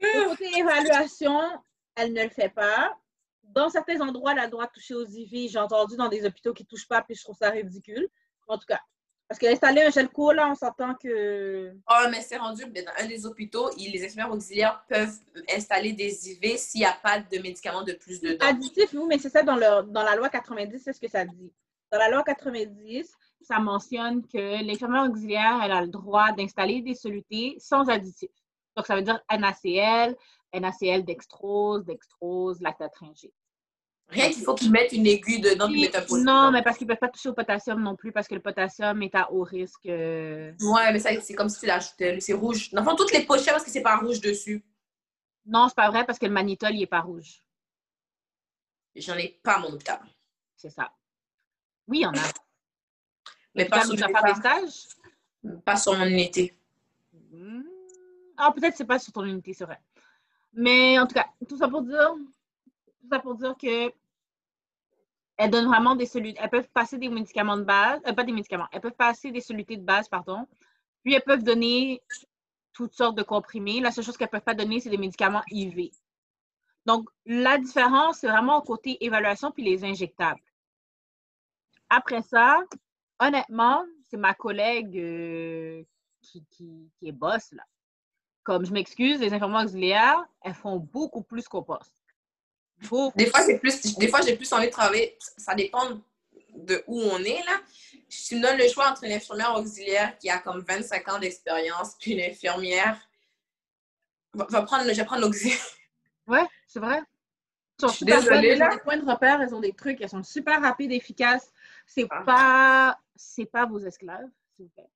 Le côté évaluation, elle ne le fait pas. Dans certains endroits, elle a le droit de toucher aux IV. J'ai entendu dans des hôpitaux qui ne touchent pas, puis je trouve ça ridicule. En tout cas, parce qu'installer un gel court, là, on s'entend que.
Ah, mais c'est rendu, ben, dans un des hôpitaux, les infirmières auxiliaires peuvent installer des IV s'il n'y a pas de médicaments de plus dedans.
Additif, oui, mais c'est ça dans, le, dans la loi 90, c'est ce que ça dit. Dans la loi 90, ça mentionne que l'infirmière auxiliaire, elle a le droit d'installer des solutés sans additifs. Donc, ça veut dire NaCl, NaCl dextrose, dextrose, lactatringite.
Rien qu'il faut qu'ils mettent une aiguille dedans
puis
mettre un
Non, mais parce qu'ils ne peuvent pas toucher au potassium non plus, parce que le potassium est à haut risque. Euh.
Ouais, mais ça, c'est comme si tu l'ajoutais. C'est rouge. Dans le fond, toutes les pochettes, parce que c'est pas rouge dessus?
Non, c'est pas vrai, parce que le manitol, il est pas rouge.
J'en ai pas à mon hôpital.
C'est ça. Oui, il y en a.
Mais pas sur,
des stages?
pas sur mon unité.
Hmm. Ah, peut-être que c'est pas sur ton unité, c'est vrai. Mais en tout cas, tout ça pour dire, tout ça pour dire que elles donnent vraiment des solutés. Elles peuvent passer des médicaments de base, euh, pas des médicaments, elles peuvent passer des solutés de base, pardon. Puis elles peuvent donner toutes sortes de comprimés. La seule chose qu'elles ne peuvent pas donner, c'est des médicaments IV. Donc, la différence, c'est vraiment au côté évaluation puis les injectables. Après ça, honnêtement, c'est ma collègue euh, qui, est boss, là. Comme je m'excuse, les infirmières auxiliaires, elles font beaucoup plus qu'au poste.
Des fois, c'est plus. Des fois, j'ai plus envie de travailler. Ça dépend de où on est, là. Si tu me donnes le choix entre une infirmière auxiliaire qui a comme 25 ans d'expérience, puis une infirmière. Va, prendre, je vais prendre l'auxiliaire.
Ouais, c'est vrai. Sont super Désolée, là. Elles ont des points de repère, elles ont des trucs, elles sont super rapides, efficaces. C'est ah. pas, c'est pas vos esclaves, s'il vous plaît.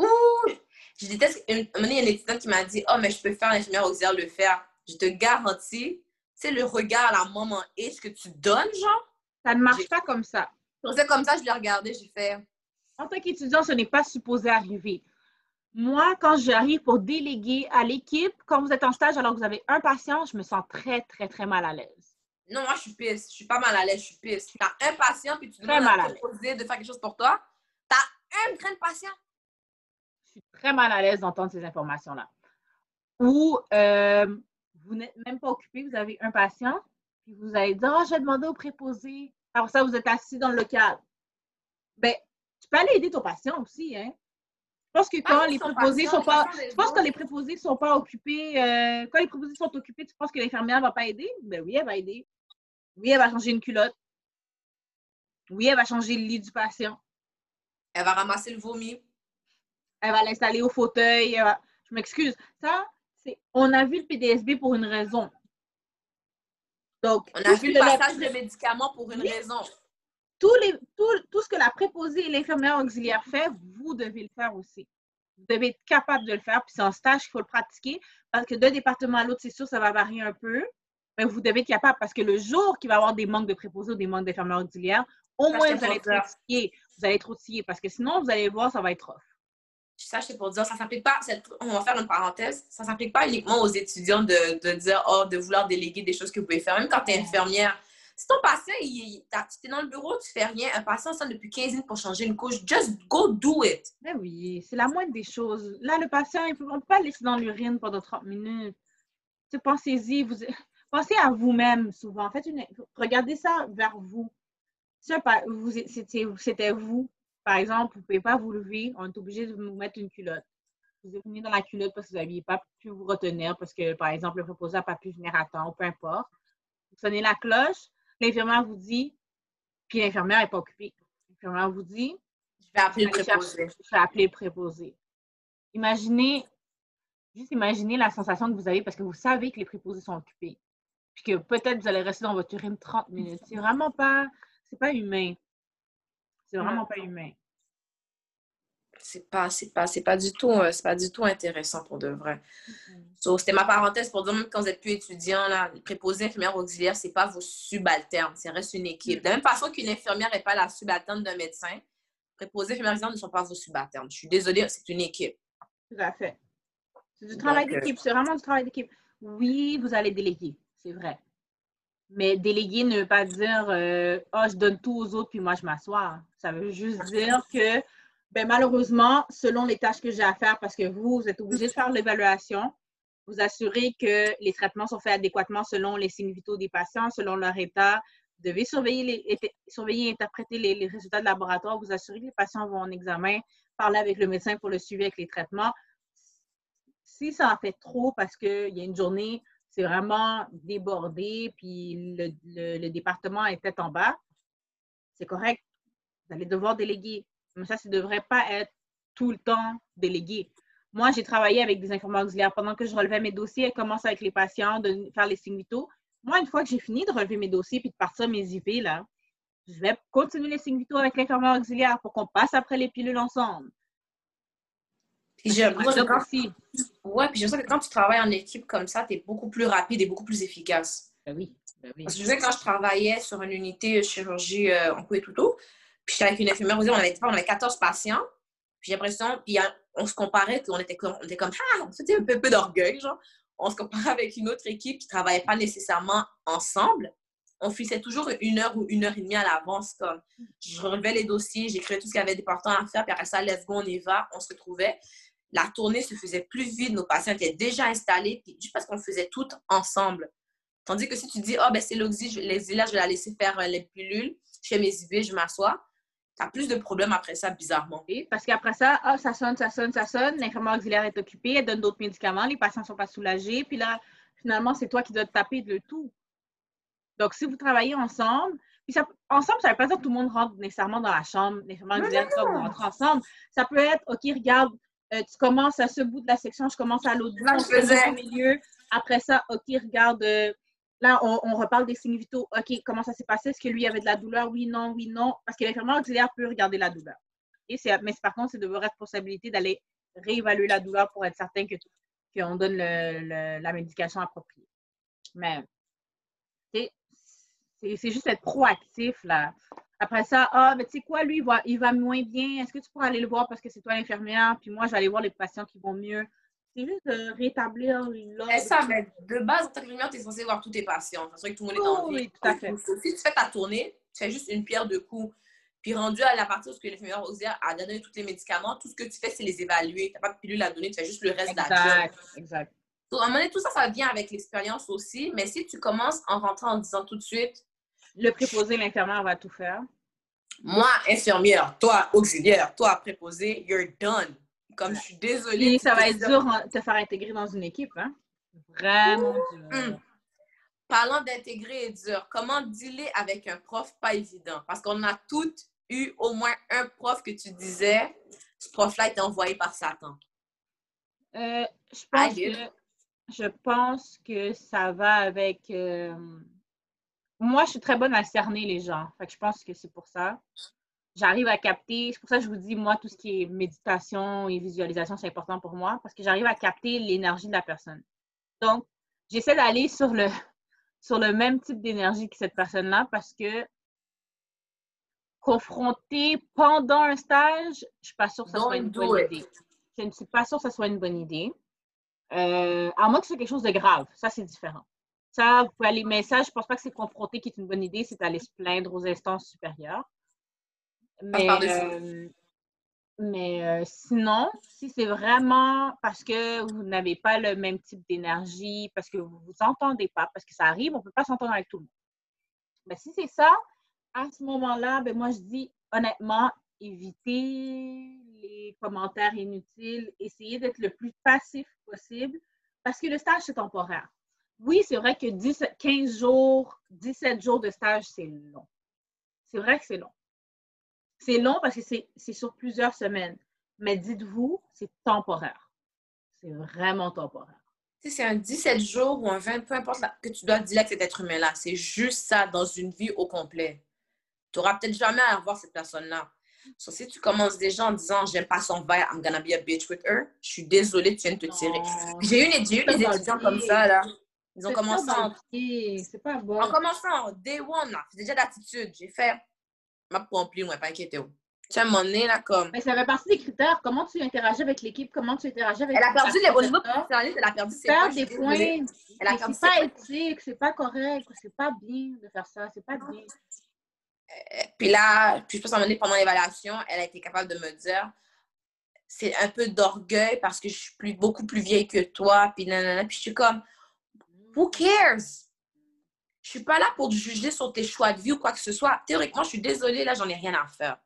Ouh! Je déteste. Un moment, il y a une étudiante qui m'a dit Oh, mais je peux faire l'infirmière auxiliaire le faire. Je te garantis, c'est le regard à la maman et ce que tu donnes, genre.
Ça ne marche pas comme ça.
C'est comme ça, je l'ai regardé, j'ai fait.
En tant qu'étudiant, ce n'est pas supposé arriver. Moi, quand j'arrive pour déléguer à l'équipe, quand vous êtes en stage alors que vous avez un patient, je me sens très, très, très mal à l'aise.
Non, moi, je suis pisse. Je suis pas mal à l'aise, je suis pisse. Tu as un patient, puis tu demandes à proposer de faire quelque chose pour toi. Tu as un grand patient.
Suis très mal à l'aise d'entendre ces informations-là. Ou euh, vous n'êtes même pas occupé, vous avez un patient, puis vous allez dire Ah, oh, je vais demander au préposé. Alors ça, vous êtes assis dans le local. Ben, tu peux aller aider ton patient aussi, hein? Je pense que quand ah, les préposés sont pas. Je pense que les préposés sont pas occupés. Euh, quand les préposés sont occupés, tu penses que l'infirmière ne va pas aider? Ben oui, elle va aider. Oui, elle va changer une culotte. Oui, elle va changer le lit du patient.
Elle va ramasser le vomi.
Elle va l'installer au fauteuil. Je m'excuse. Ça, c'est. On a vu le PDSB pour une raison.
Donc, on a vu le passage de médicaments pour une raison.
Tout, les, tout, tout, ce que la préposée et l'infirmière auxiliaire fait, vous devez le faire aussi. Vous devez être capable de le faire, puis c'est en stage qu'il faut le pratiquer, parce que d'un département à l'autre, c'est sûr, ça va varier un peu mais vous devez être capable parce que le jour qu'il va y avoir des manques de préposés ou des manques d'infirmières auxiliaires, au moins vous allez, être outillé, vous allez être outillé parce que sinon, vous allez voir, ça va être off.
Ça, c'est pour dire, ça s'applique pas, on va faire une parenthèse, ça s'applique pas uniquement aux étudiants de, de, dire, oh, de vouloir déléguer des choses que vous pouvez faire, même quand tu es infirmière. Si ton patient, il, tu es dans le bureau, tu fais rien, un patient ça depuis 15 minutes pour changer une couche, just go do it.
Ben oui, c'est la moindre des choses. Là, le patient, il ne peut pas laisser dans l'urine pendant 30 minutes. Pensez-y, vous, Pensez à vous-même souvent. Faites une... Regardez ça vers vous. C'était vous. Par exemple, vous ne pouvez pas vous lever, on est obligé de vous mettre une culotte. Vous êtes venu dans la culotte parce que vous n'aviez pas pu vous retenir, parce que, par exemple, le proposé n'a pas pu venir à temps, peu importe. Vous sonnez la cloche, l'infirmière vous dit, puis l'infirmière n'est pas occupée. L'infirmière vous dit,
je vais appeler le préposé.
Je vais appeler le préposé. Imaginez, juste imaginez la sensation que vous avez parce que vous savez que les préposés sont occupés. Puis que peut-être vous allez rester dans votre urine 30 minutes. C'est vraiment pas, c'est pas humain. C'est vraiment pas humain
c'est pas c'est pas c'est pas du tout euh, c'est pas du tout intéressant pour de vrai. c'était ma parenthèse pour dire même quand vous êtes plus étudiant là, préposé infirmière auxiliaire, c'est pas vos subalternes, c'est reste une équipe. De la même façon qu'une infirmière n'est pas la subalterne d'un médecin, préposé infirmière ne sont pas vos subalternes. Je suis désolée, c'est une équipe.
Tout à fait. C'est du travail euh, d'équipe, c'est vraiment du travail d'équipe. Oui, vous allez déléguer, c'est vrai. Mais déléguer ne veut pas dire euh, oh, je donne tout aux autres puis moi je m'assois. Ça veut juste dire que ben, malheureusement, selon les tâches que j'ai à faire, parce que vous, vous êtes obligé de faire l'évaluation, vous assurer que les traitements sont faits adéquatement selon les signes vitaux des patients, selon leur état. Vous devez surveiller, les, surveiller et interpréter les, résultats de laboratoire, vous assurer que les patients vont en examen, parler avec le médecin pour le suivi avec les traitements. Si ça en fait trop parce qu'il y a une journée, c'est vraiment débordé, puis le, le département tête en bas, c'est correct. Vous allez devoir déléguer. Mais ça, ça ne devrait pas être tout le temps délégué. Moi, j'ai travaillé avec des infirmières auxiliaires pendant que je relevais mes dossiers. Elles commencent avec les patients, de faire les signes vitaux. Moi, une fois que j'ai fini de relever mes dossiers puis de partir mes IV, là, je vais continuer les signes vitaux avec l'infirmière auxiliaire pour qu'on passe après les pilules ensemble.
Puis j'ai l'impression que, ouais, puis que quand tu travailles en équipe comme ça, tu es beaucoup plus rapide et beaucoup plus efficace.
Ben oui, ben oui.
Parce que je sais, quand je travaillais sur une unité chirurgie euh, en couille tout puis j'étais avec une infirmière, on avait, on avait 14 patients. Puis j'ai l'impression, puis on se comparait, qu'on était, on était comme, ah, c'était un peu, peu d'orgueil, genre. On se comparait avec une autre équipe qui ne travaillait pas nécessairement ensemble. On finissait toujours une heure ou une heure et demie à l'avance. Comme je relevais les dossiers, j'écrivais tout ce qu'il y avait d'important à faire, puis après ça, let's go, on y va, on se retrouvait. La tournée se faisait plus vite, nos patients étaient déjà installés, puis juste parce qu'on faisait tout ensemble. Tandis que si tu dis, oh, ben c'est l'exilaire, je vais la laisser faire euh, les pilules, je fais mes IV, je m'assois, tu as plus de problèmes après ça, bizarrement.
parce qu'après ça, ah, ça sonne, ça sonne, ça sonne, l'infirmière auxiliaire est occupée, elle donne d'autres médicaments, les patients ne sont pas soulagés, puis là, finalement, c'est toi qui dois te taper de tout. Donc, si vous travaillez ensemble, puis ça, ensemble, ça ne veut pas dire que tout le monde rentre nécessairement dans la chambre, l'infirmière auxiliaire, vous rentrez ensemble. Ça peut être, OK, regarde, euh, tu commences à ce bout de la section, je commence à l'autre bout,
je
au milieu. Après ça, OK, regarde, euh, Là, on, reparle des signes vitaux. OK, comment ça s'est passé? Est-ce que lui avait de la douleur? Oui, non, oui, non. Parce que l'infirmière auxiliaire peut regarder la douleur. Et mais par contre, c'est de votre responsabilité d'aller réévaluer la douleur pour être certain que qu'on donne la médication appropriée. Mais c'est juste être proactif, là. Après ça, ah, mais tu sais quoi, lui, il va, il va moins bien. Est-ce que tu pourrais aller le voir parce que c'est toi l'infirmière? Puis moi, je vais aller voir les patients qui vont mieux. C'est juste de rétablir l'ordre.
C'est ça, mais de base, en tant que tu es censé voir tous tes patients. C'est que tout le monde est en vie.
Oui, tout à fait.
Si tu fais ta tournée, tu fais juste une pierre de coups. Puis rendu à la partie où l'infirmière auxiliaire a donné tous les médicaments, tout ce que tu fais, c'est les évaluer. Tu n'as pas de pilule à donner, tu fais juste le reste
de la Exact, exact.
Donc, à un moment donné, tout ça, ça vient avec l'expérience aussi. Mais si tu commences en rentrant en disant tout de suite...
Le préposé, l'infirmière va tout faire?
Moi, infirmière, toi, auxiliaire, toi, préposé, you're done. Comme je suis désolée.
Et ça va être dur de te faire intégrer dans une équipe, hein? Vraiment dur.
Hum. Parlant d'intégrer et dur, comment dealer avec un prof pas évident? Parce qu'on a toutes eu au moins un prof que tu disais, ce prof-là est envoyé par Satan.
Euh, je, pense que, je pense que ça va avec. Euh, moi, je suis très bonne à cerner les gens. Fait que je pense que c'est pour ça j'arrive à capter, c'est pour ça que je vous dis, moi, tout ce qui est méditation et visualisation, c'est important pour moi parce que j'arrive à capter l'énergie de la personne. Donc, j'essaie d'aller sur le, sur le même type d'énergie que cette personne-là parce que confronter pendant un stage, je ne suis pas sûre que ce soit une bonne idée. Je ne suis pas sûre que ce soit une bonne idée. Euh, à moins que ce soit quelque chose de grave. Ça, c'est différent. Ça, vous pouvez aller, mais ça, je ne pense pas que c'est confronter qui est une bonne idée, c'est d'aller se plaindre aux instances supérieures. Mais, euh, mais euh, sinon, si c'est vraiment parce que vous n'avez pas le même type d'énergie, parce que vous ne vous entendez pas, parce que ça arrive, on ne peut pas s'entendre avec tout le monde. Mais si c'est ça, à ce moment-là, ben moi, je dis honnêtement, évitez les commentaires inutiles, essayez d'être le plus passif possible parce que le stage, c'est temporaire. Oui, c'est vrai que 10, 15 jours, 17 jours de stage, c'est long. C'est vrai que c'est long. C'est long parce que c'est sur plusieurs semaines. Mais dites-vous, c'est temporaire. C'est vraiment temporaire.
Si c'est un 17 jours ou un 20, peu importe que tu dois dire à cet être humain-là, c'est juste ça dans une vie au complet. Tu n'auras peut-être jamais à revoir cette personne-là. So, si tu commences déjà en disant j'aime pas son vibe, I'm gonna be a bitch with her, je suis désolée, tu viens de te tirer. J'ai eu, des étudiants comme ça, là. Ils ont commencé en.
C'est pas bon.
En commençant en day one, là. C'est déjà d'attitude. J'ai fait ma pompe, moi, pas inquiété. Tu as mon nez, là, comme.
Mais ça fait partie des critères. Comment tu interagis avec l'équipe? Comment tu interagis avec
Elle a perdu les professionnels, elle a perdu ses
points. des points. Elle a perdu C'est pas éthique, c'est pas correct, c'est pas bien de faire ça, c'est pas bien.
Euh, puis là, puis je pense à pendant l'évaluation, elle a été capable de me dire c'est un peu d'orgueil parce que je suis plus, beaucoup plus vieille que toi, puis nanana. Puis je suis comme, who cares? Je suis pas là pour juger sur tes choix de vie ou quoi que ce soit. Théoriquement, je suis désolée, là, j'en ai rien à faire.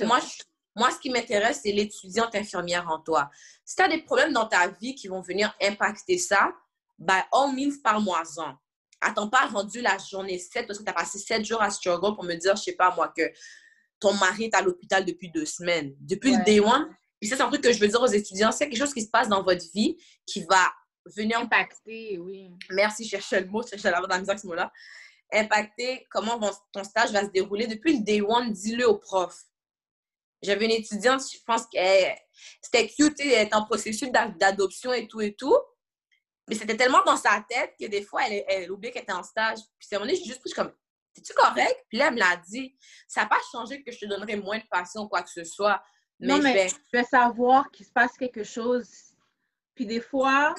Moi, moi, ce qui m'intéresse, c'est l'étudiante infirmière en toi. Si tu as des problèmes dans ta vie qui vont venir impacter ça, by all means, parle-moi-en. Attends pas rendu la journée 7 parce que tu as passé 7 jours à struggle pour me dire, je sais pas moi, que ton mari est à l'hôpital depuis deux semaines. Depuis le day one. Et ça, c'est un truc que je veux dire aux étudiants. C'est quelque chose qui se passe dans votre vie qui va venir
impacter, oui.
Merci, je cherchais le mot, je cherchais la dans la ce mot-là. Impacter comment ton stage va se dérouler. Depuis le day one, dis-le au prof. J'avais une étudiante, je pense que c'était cute, elle était en processus d'adoption et tout et tout. Mais c'était tellement dans sa tête que des fois, elle, elle oubliait qu'elle était en stage. Puis c'est un moment donné, j'ai juste pris comme, es-tu correct? Puis là, elle me l'a dit. Ça n'a pas changé que je te donnerais moins de passion ou quoi que ce soit.
Mais, non, mais je vais... savoir qu'il se passe quelque chose. Puis des fois,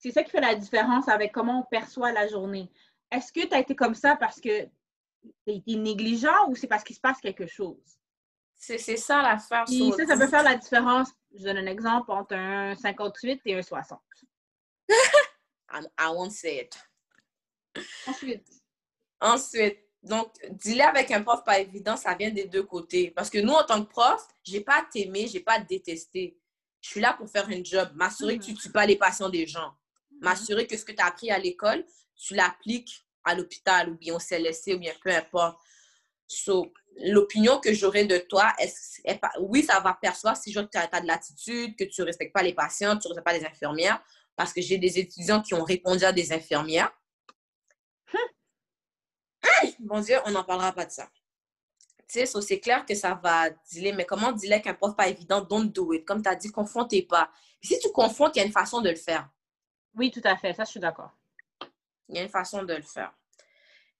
c'est ça qui fait la différence avec comment on perçoit la journée. Est-ce que tu as été comme ça parce que tu as été négligent ou c'est parce qu'il se passe quelque chose?
C'est ça l'affaire.
Puis ça, ça peut faire la différence. Je donne un exemple entre un 58 et un 60.
I won't say it.
Ensuite.
Ensuite, donc, dis-le avec un prof pas évident, ça vient des deux côtés. Parce que nous, en tant que prof, j'ai pas à t'aimer, j'ai pas à te détester. Je suis là pour faire un job, m'assurer que tu ne tues pas les patients des gens. M'assurer que ce que tu as appris à l'école, tu l'appliques à l'hôpital ou bien au CLSC ou bien peu importe. So, l'opinion que j'aurai de toi, est, est, oui, ça va percevoir si tu as, de l'attitude, que tu ne respectes pas les patients, tu ne respectes pas les infirmières, parce que j'ai des étudiants qui ont répondu à des infirmières. Hum! Mon Dieu, on n'en parlera pas de ça. Tu sais, c'est clair que ça va dealer, mais comment dealer qu'un prof pas évident, don't do it. Comme tu as dit, confrontez pas. si tu confrontes, il y a une façon de le faire.
Oui, tout à fait. Ça, je suis d'accord.
Il y a une façon de le faire.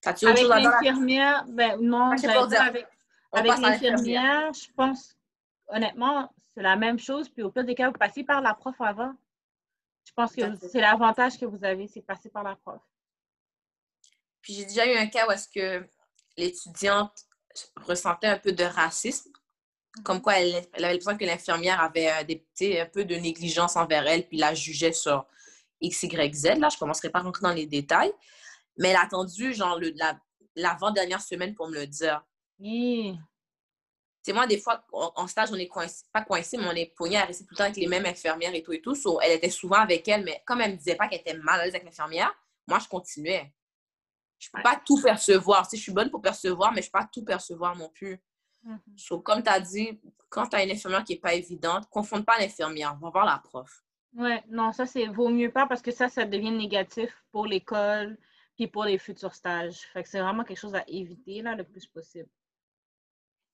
Avec l'infirmière, ben non, avec, avec l'infirmière, je pense, honnêtement, c'est la même chose. Puis au pire des cas, vous passez par la prof avant. Je pense que c'est l'avantage que vous avez, c'est passer par la prof.
Puis j'ai déjà eu un cas où est-ce que l'étudiante ressentait un peu de racisme, comme quoi elle, avait l'impression que l'infirmière avait euh, des un peu de négligence envers elle, puis la jugeait sur X, Y, Z. Là, je ne commencerai pas à rentrer dans les détails. Mais elle a attendu, genre, l'avant-dernière semaine pour me le dire. C'est moi, des fois, en stage, on est coincé, pas coincé, mais on est pogné à rester tout le temps avec les mêmes infirmières et tout et tout. elle était souvent avec elle, mais comme elle me disait pas qu'elle était mal à l'aise avec l'infirmière, moi, je continuais. Je peux pas tout percevoir. Si je suis bonne pour percevoir, mais je peux pas tout percevoir non plus. Mm-hmm. comme tu as dit, quand tu as une infirmière qui n'est pas évidente, ne confonde pas l'infirmière, va voir la prof.
Oui, non, ça, c'est vaut mieux pas parce que ça, ça devient négatif pour l'école puis pour les futurs stages. Fait que c'est vraiment quelque chose à éviter là, le plus possible.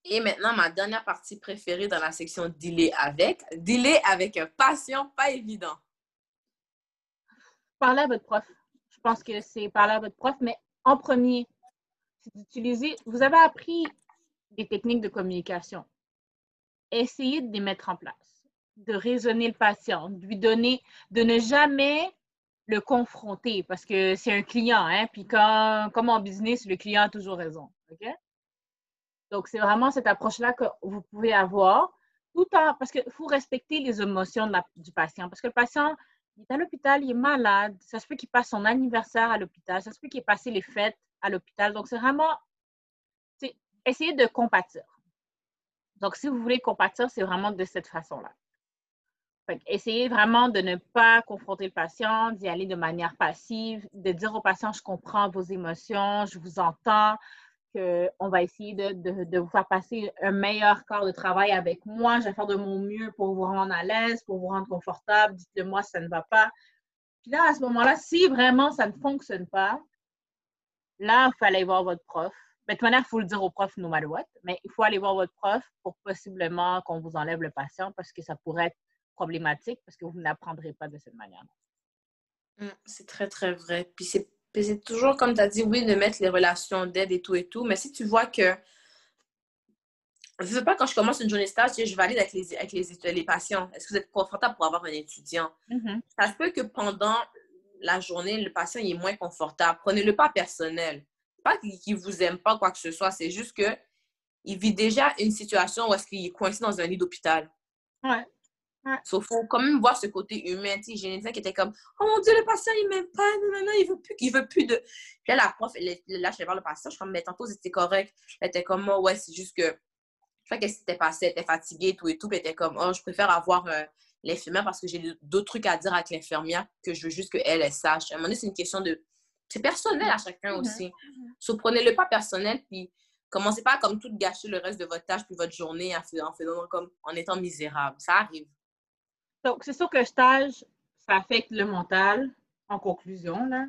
Et maintenant, ma dernière partie préférée dans la section Dealer avec. Dealer avec un patient pas évident.
Parlez à votre prof. Je pense que c'est parler à votre prof, mais en premier, c'est d'utiliser. Vous avez appris des techniques de communication. Essayez de les mettre en place, de raisonner le patient, de lui donner, de ne jamais le confronter parce que c'est un client, hein, puis comme en business, le client a toujours raison. OK? Donc, c'est vraiment cette approche-là que vous pouvez avoir, tout en, parce qu'il faut respecter les émotions du patient. Parce que le patient, il est à l'hôpital, il est malade, ça se peut qu'il passe son anniversaire à l'hôpital, ça se peut qu'il ait passé les fêtes à l'hôpital. Donc, c'est vraiment, essayer de compatir. Donc, si vous voulez compatir, c'est vraiment de cette façon-là. Essayez vraiment de ne pas confronter le patient, d'y aller de manière passive, de dire au patient, je comprends vos émotions, je vous entends, qu'on va essayer de, vous faire passer un meilleur corps de travail avec moi. Je vais faire de mon mieux pour vous rendre à l'aise, pour vous rendre confortable. Dites-le moi si ça ne va pas. Puis là, à ce moment-là, si vraiment ça ne fonctionne pas, là, il faut aller voir votre prof. Mais de toute manière, il faut le dire au prof no matter what, mais il faut aller voir votre prof pour possiblement qu'on vous enlève le patient parce que ça pourrait être problématique parce que vous n'apprendrez pas de cette manière.
Mmh, c'est très, très vrai. Puis c'est toujours, comme tu as dit, oui, de mettre les relations d'aide et tout et tout. Mais si tu vois que. Je ne veux pas, quand je commence une journée stage, je valide avec les, avec les, les patients. Est-ce que vous êtes confortable pour avoir un étudiant?
Mm-hmm.
Ça se peut que pendant la journée, le patient est moins confortable. Prenez-le pas personnel. Pas qu'il ne vous aime pas, quoi que ce soit. C'est juste que il vit déjà une situation où est-ce qu'il est coincé dans un lit d'hôpital.
Ouais.
Qu'il faut quand même voir ce côté humain. Tu sais, j'ai une qui était comme Oh mon Dieu, le patient, il m'aime pas, non, non, il veut plus, il veut plus de. Puis là, la prof, elle, là, je vais voir le patient, je suis comme Mais tantôt, c'était correct. Elle était comme oh, Ouais, c'est juste que. Je sais qu'elle s'était passée, elle était fatiguée, tout et tout. Puis elle était comme Oh, je préfère avoir euh, l'infirmière parce que j'ai d'autres trucs à dire avec l'infirmière que je veux juste qu'elle, elle sache. À un moment donné, c'est une question de. C'est personnel à chacun mm-hmm. aussi. Mm prenez-le pas personnel, puis commencez pas à comme tout gâcher le reste de votre tâche puis votre journée en faisant, comme en étant misérable. Ça arrive.
Donc, c'est sûr que le stage, ça affecte le mental, en conclusion. Là.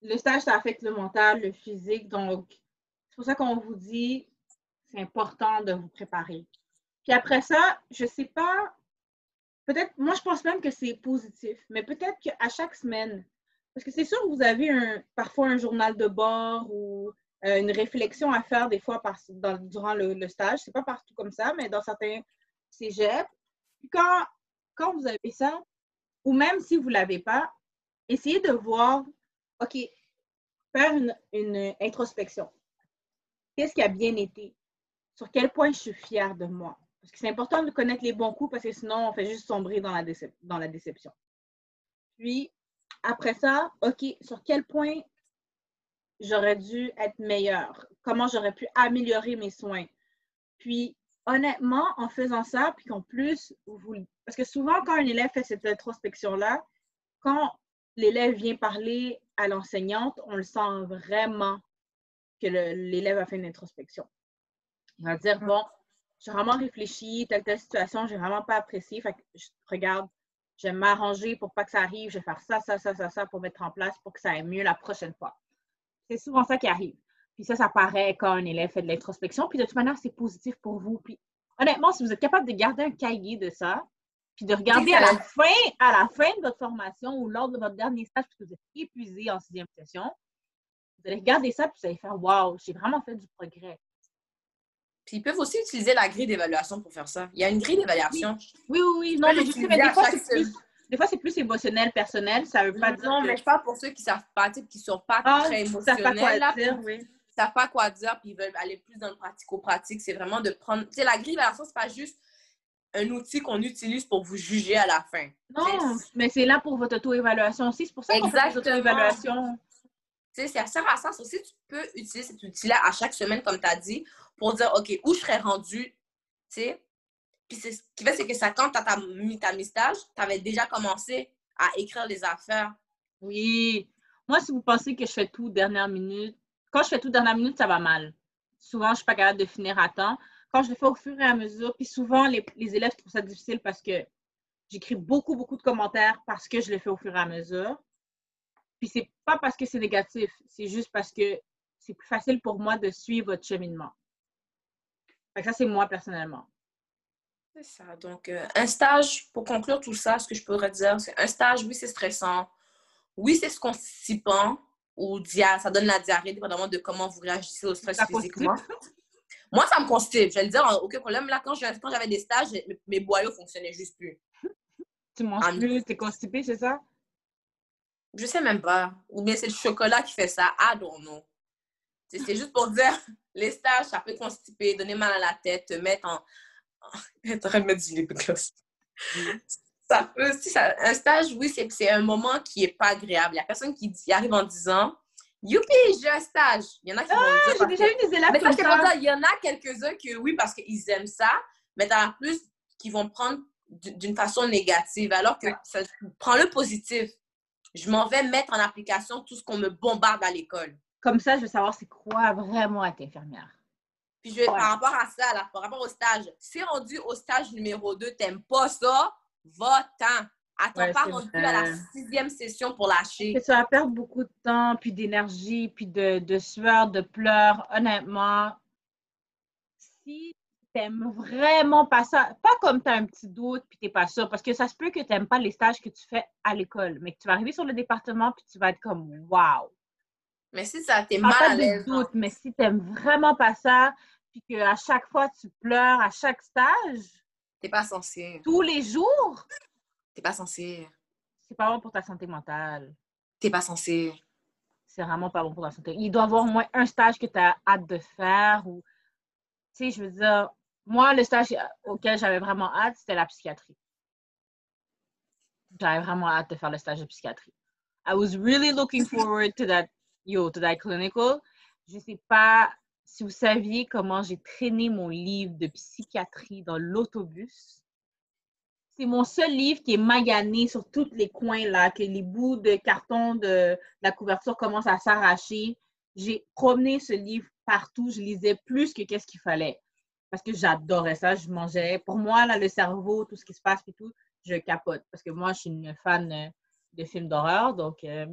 Le stage, ça affecte le mental, le physique. Donc, c'est pour ça qu'on vous dit, c'est important de vous préparer. Puis après ça, je ne sais pas, peut-être, moi, je pense même que c'est positif, mais peut-être qu'à chaque semaine, parce que c'est sûr que vous avez un, parfois un journal de bord ou euh, une réflexion à faire des fois par, durant le, le stage. C'est pas partout comme ça, mais dans certains cégeps. Quand quand vous avez ça, ou même si vous ne l'avez pas, essayez de voir, OK, faire une, introspection. Qu'est-ce qui a bien été? Sur quel point je suis fière de moi? Parce que c'est important de connaître les bons coups parce que sinon, on fait juste sombrer dans la, dans la déception. Puis, après ça, OK, sur quel point j'aurais dû être meilleure? Comment j'aurais pu améliorer mes soins? Puis, honnêtement, en faisant ça, puis qu'en plus, vous, parce que souvent, quand un élève fait cette introspection-là, quand l'élève vient parler à l'enseignante, on le sent vraiment que l'élève a fait une introspection. Il va dire, bon, j'ai vraiment réfléchi, telle, telle situation, j'ai vraiment pas apprécié. Fait que je regarde, je vais m'arranger pour pas que ça arrive, je vais faire ça, ça, ça, ça, ça pour mettre en place pour que ça aille mieux la prochaine fois. C'est souvent ça qui arrive. Puis ça, ça paraît quand un élève fait de l'introspection. Puis de toute manière, c'est positif pour vous. Puis honnêtement, si vous êtes capable de garder un cahier de ça, puis de regarder à la fin, à la fin de votre formation ou lors de votre dernier stage, parce que vous êtes épuisé en sixième session, vous allez regarder ça, puis vous allez faire Waouh, j'ai vraiment fait du progrès.
Puis ils peuvent aussi utiliser la grille d'évaluation pour faire ça. Il y a une grille d'évaluation.
Oui, oui, oui. Non, mais je sais, mais des fois, c'est plus, des fois, c'est plus émotionnel, personnel. Ça veut pas dire.
Non, mais je parle pour ceux qui savent pas, qui ne sont pas ah, très émotionnels. Là, dire, oui savent pas quoi dire, puis ils veulent aller plus dans le pratico-pratique, c'est vraiment de prendre. Tu sais, la grille d'évaluation, c'est pas juste un outil qu'on utilise pour vous juger à la fin.
Non, mais c'est là pour votre auto-évaluation aussi. C'est pour ça qu'on fait auto-évaluation.
Tu sais, ça sert à ça. Aussi, tu peux utiliser cet outil-là à chaque semaine, comme tu as dit, pour dire, OK, où je serais rendu, tu sais. Puis ce qui fait, c'est que ça, quand tu as mis ta stage, tu avais déjà commencé à écrire les affaires.
Oui. Moi, si vous pensez que je fais tout dernière minute, quand je fais tout dernière minute, ça va mal. Souvent, je ne suis pas capable de finir à temps. Quand je le fais au fur et à mesure, puis souvent, les, élèves trouvent ça difficile parce que j'écris beaucoup, beaucoup de commentaires parce que je le fais au fur et à mesure. Puis c'est pas parce que c'est négatif, c'est juste parce que c'est plus facile pour moi de suivre votre cheminement. ça, c'est moi personnellement.
C'est ça. Donc, euh, un stage, pour conclure tout ça, ce que je pourrais dire, c'est un stage, oui, c'est stressant. Oui, c'est ce constipant ou ça donne la diarrhée, dépendamment de comment vous réagissez au stress physiquement. Moi, ça me constipe. Je vais le dire, aucun problème. Là, quand j'avais des stages, mes boyaux fonctionnaient juste plus.
Tu manges plus, es constipé, c'est ça?
Je sais même pas. Ou bien c'est le chocolat qui fait ça. I don't know. C'est juste pour dire, les stages, ça peut constiper, donner mal à la tête, te mettre en. en train de mettre du lip gloss. Ça peut, si ça, un stage, oui, c'est un moment qui n'est pas agréable. Il y a personne qui arrive en disant Youpi, j'ai un stage. Il y en a qui vont
ah, J'ai déjà eu des élèves
comme ça. il y en a quelques-uns que oui, parce qu'ils aiment ça, mais t'as plus qui vont prendre d'une façon négative, alors que ça, prends le positif. Je m'en vais mettre en application tout ce qu'on me bombarde à l'école.
Comme ça, je veux savoir c'est quoi vraiment être infirmière.
Puis je, par rapport à ça, là, par rapport au stage, si rendu au stage numéro 2, t'aimes pas ça, va-t'en. Attends pas rendu à la sixième session pour lâcher.
tu vas perdre beaucoup de temps, puis d'énergie, puis de, de sueur, de pleurs. Honnêtement, si t'aimes vraiment pas ça, pas comme tu as un petit doute puis t'es pas sûr, parce que ça se peut que tu n'aimes pas les stages que tu fais à l'école, mais que tu vas arriver sur le département puis tu vas être comme wow.
Mais si ça t'es mal à l'aise.
doute, mais si tu n'aimes vraiment pas ça, puis qu'à chaque fois tu pleures à chaque stage.
T'es pas censé.
Tous les jours?
T'es pas censé.
C'est pas bon pour ta santé mentale.
T'es pas censé.
C'est vraiment pas bon pour ta santé. Il doit y avoir au moins un stage que tu as hâte de faire ou. Tu sais, je veux dire, moi, le stage auquel j'avais vraiment hâte, c'était la psychiatrie. J'avais vraiment hâte de faire le stage de psychiatrie. I was really looking forward to that, yo, to that clinical. Je sais pas si vous saviez comment j'ai traîné mon livre de psychiatrie dans l'autobus. C'est mon seul livre qui est magané sur tous les coins, là, que les bouts de carton de la couverture commencent à s'arracher. J'ai promené ce livre partout. Je lisais plus que qu'est-ce qu'il fallait parce que j'adorais ça. Je mangeais. Pour moi, là, le cerveau, tout ce qui se passe et tout, je capote. Parce que moi, je suis une fan euh, de films d'horreur. Donc, euh,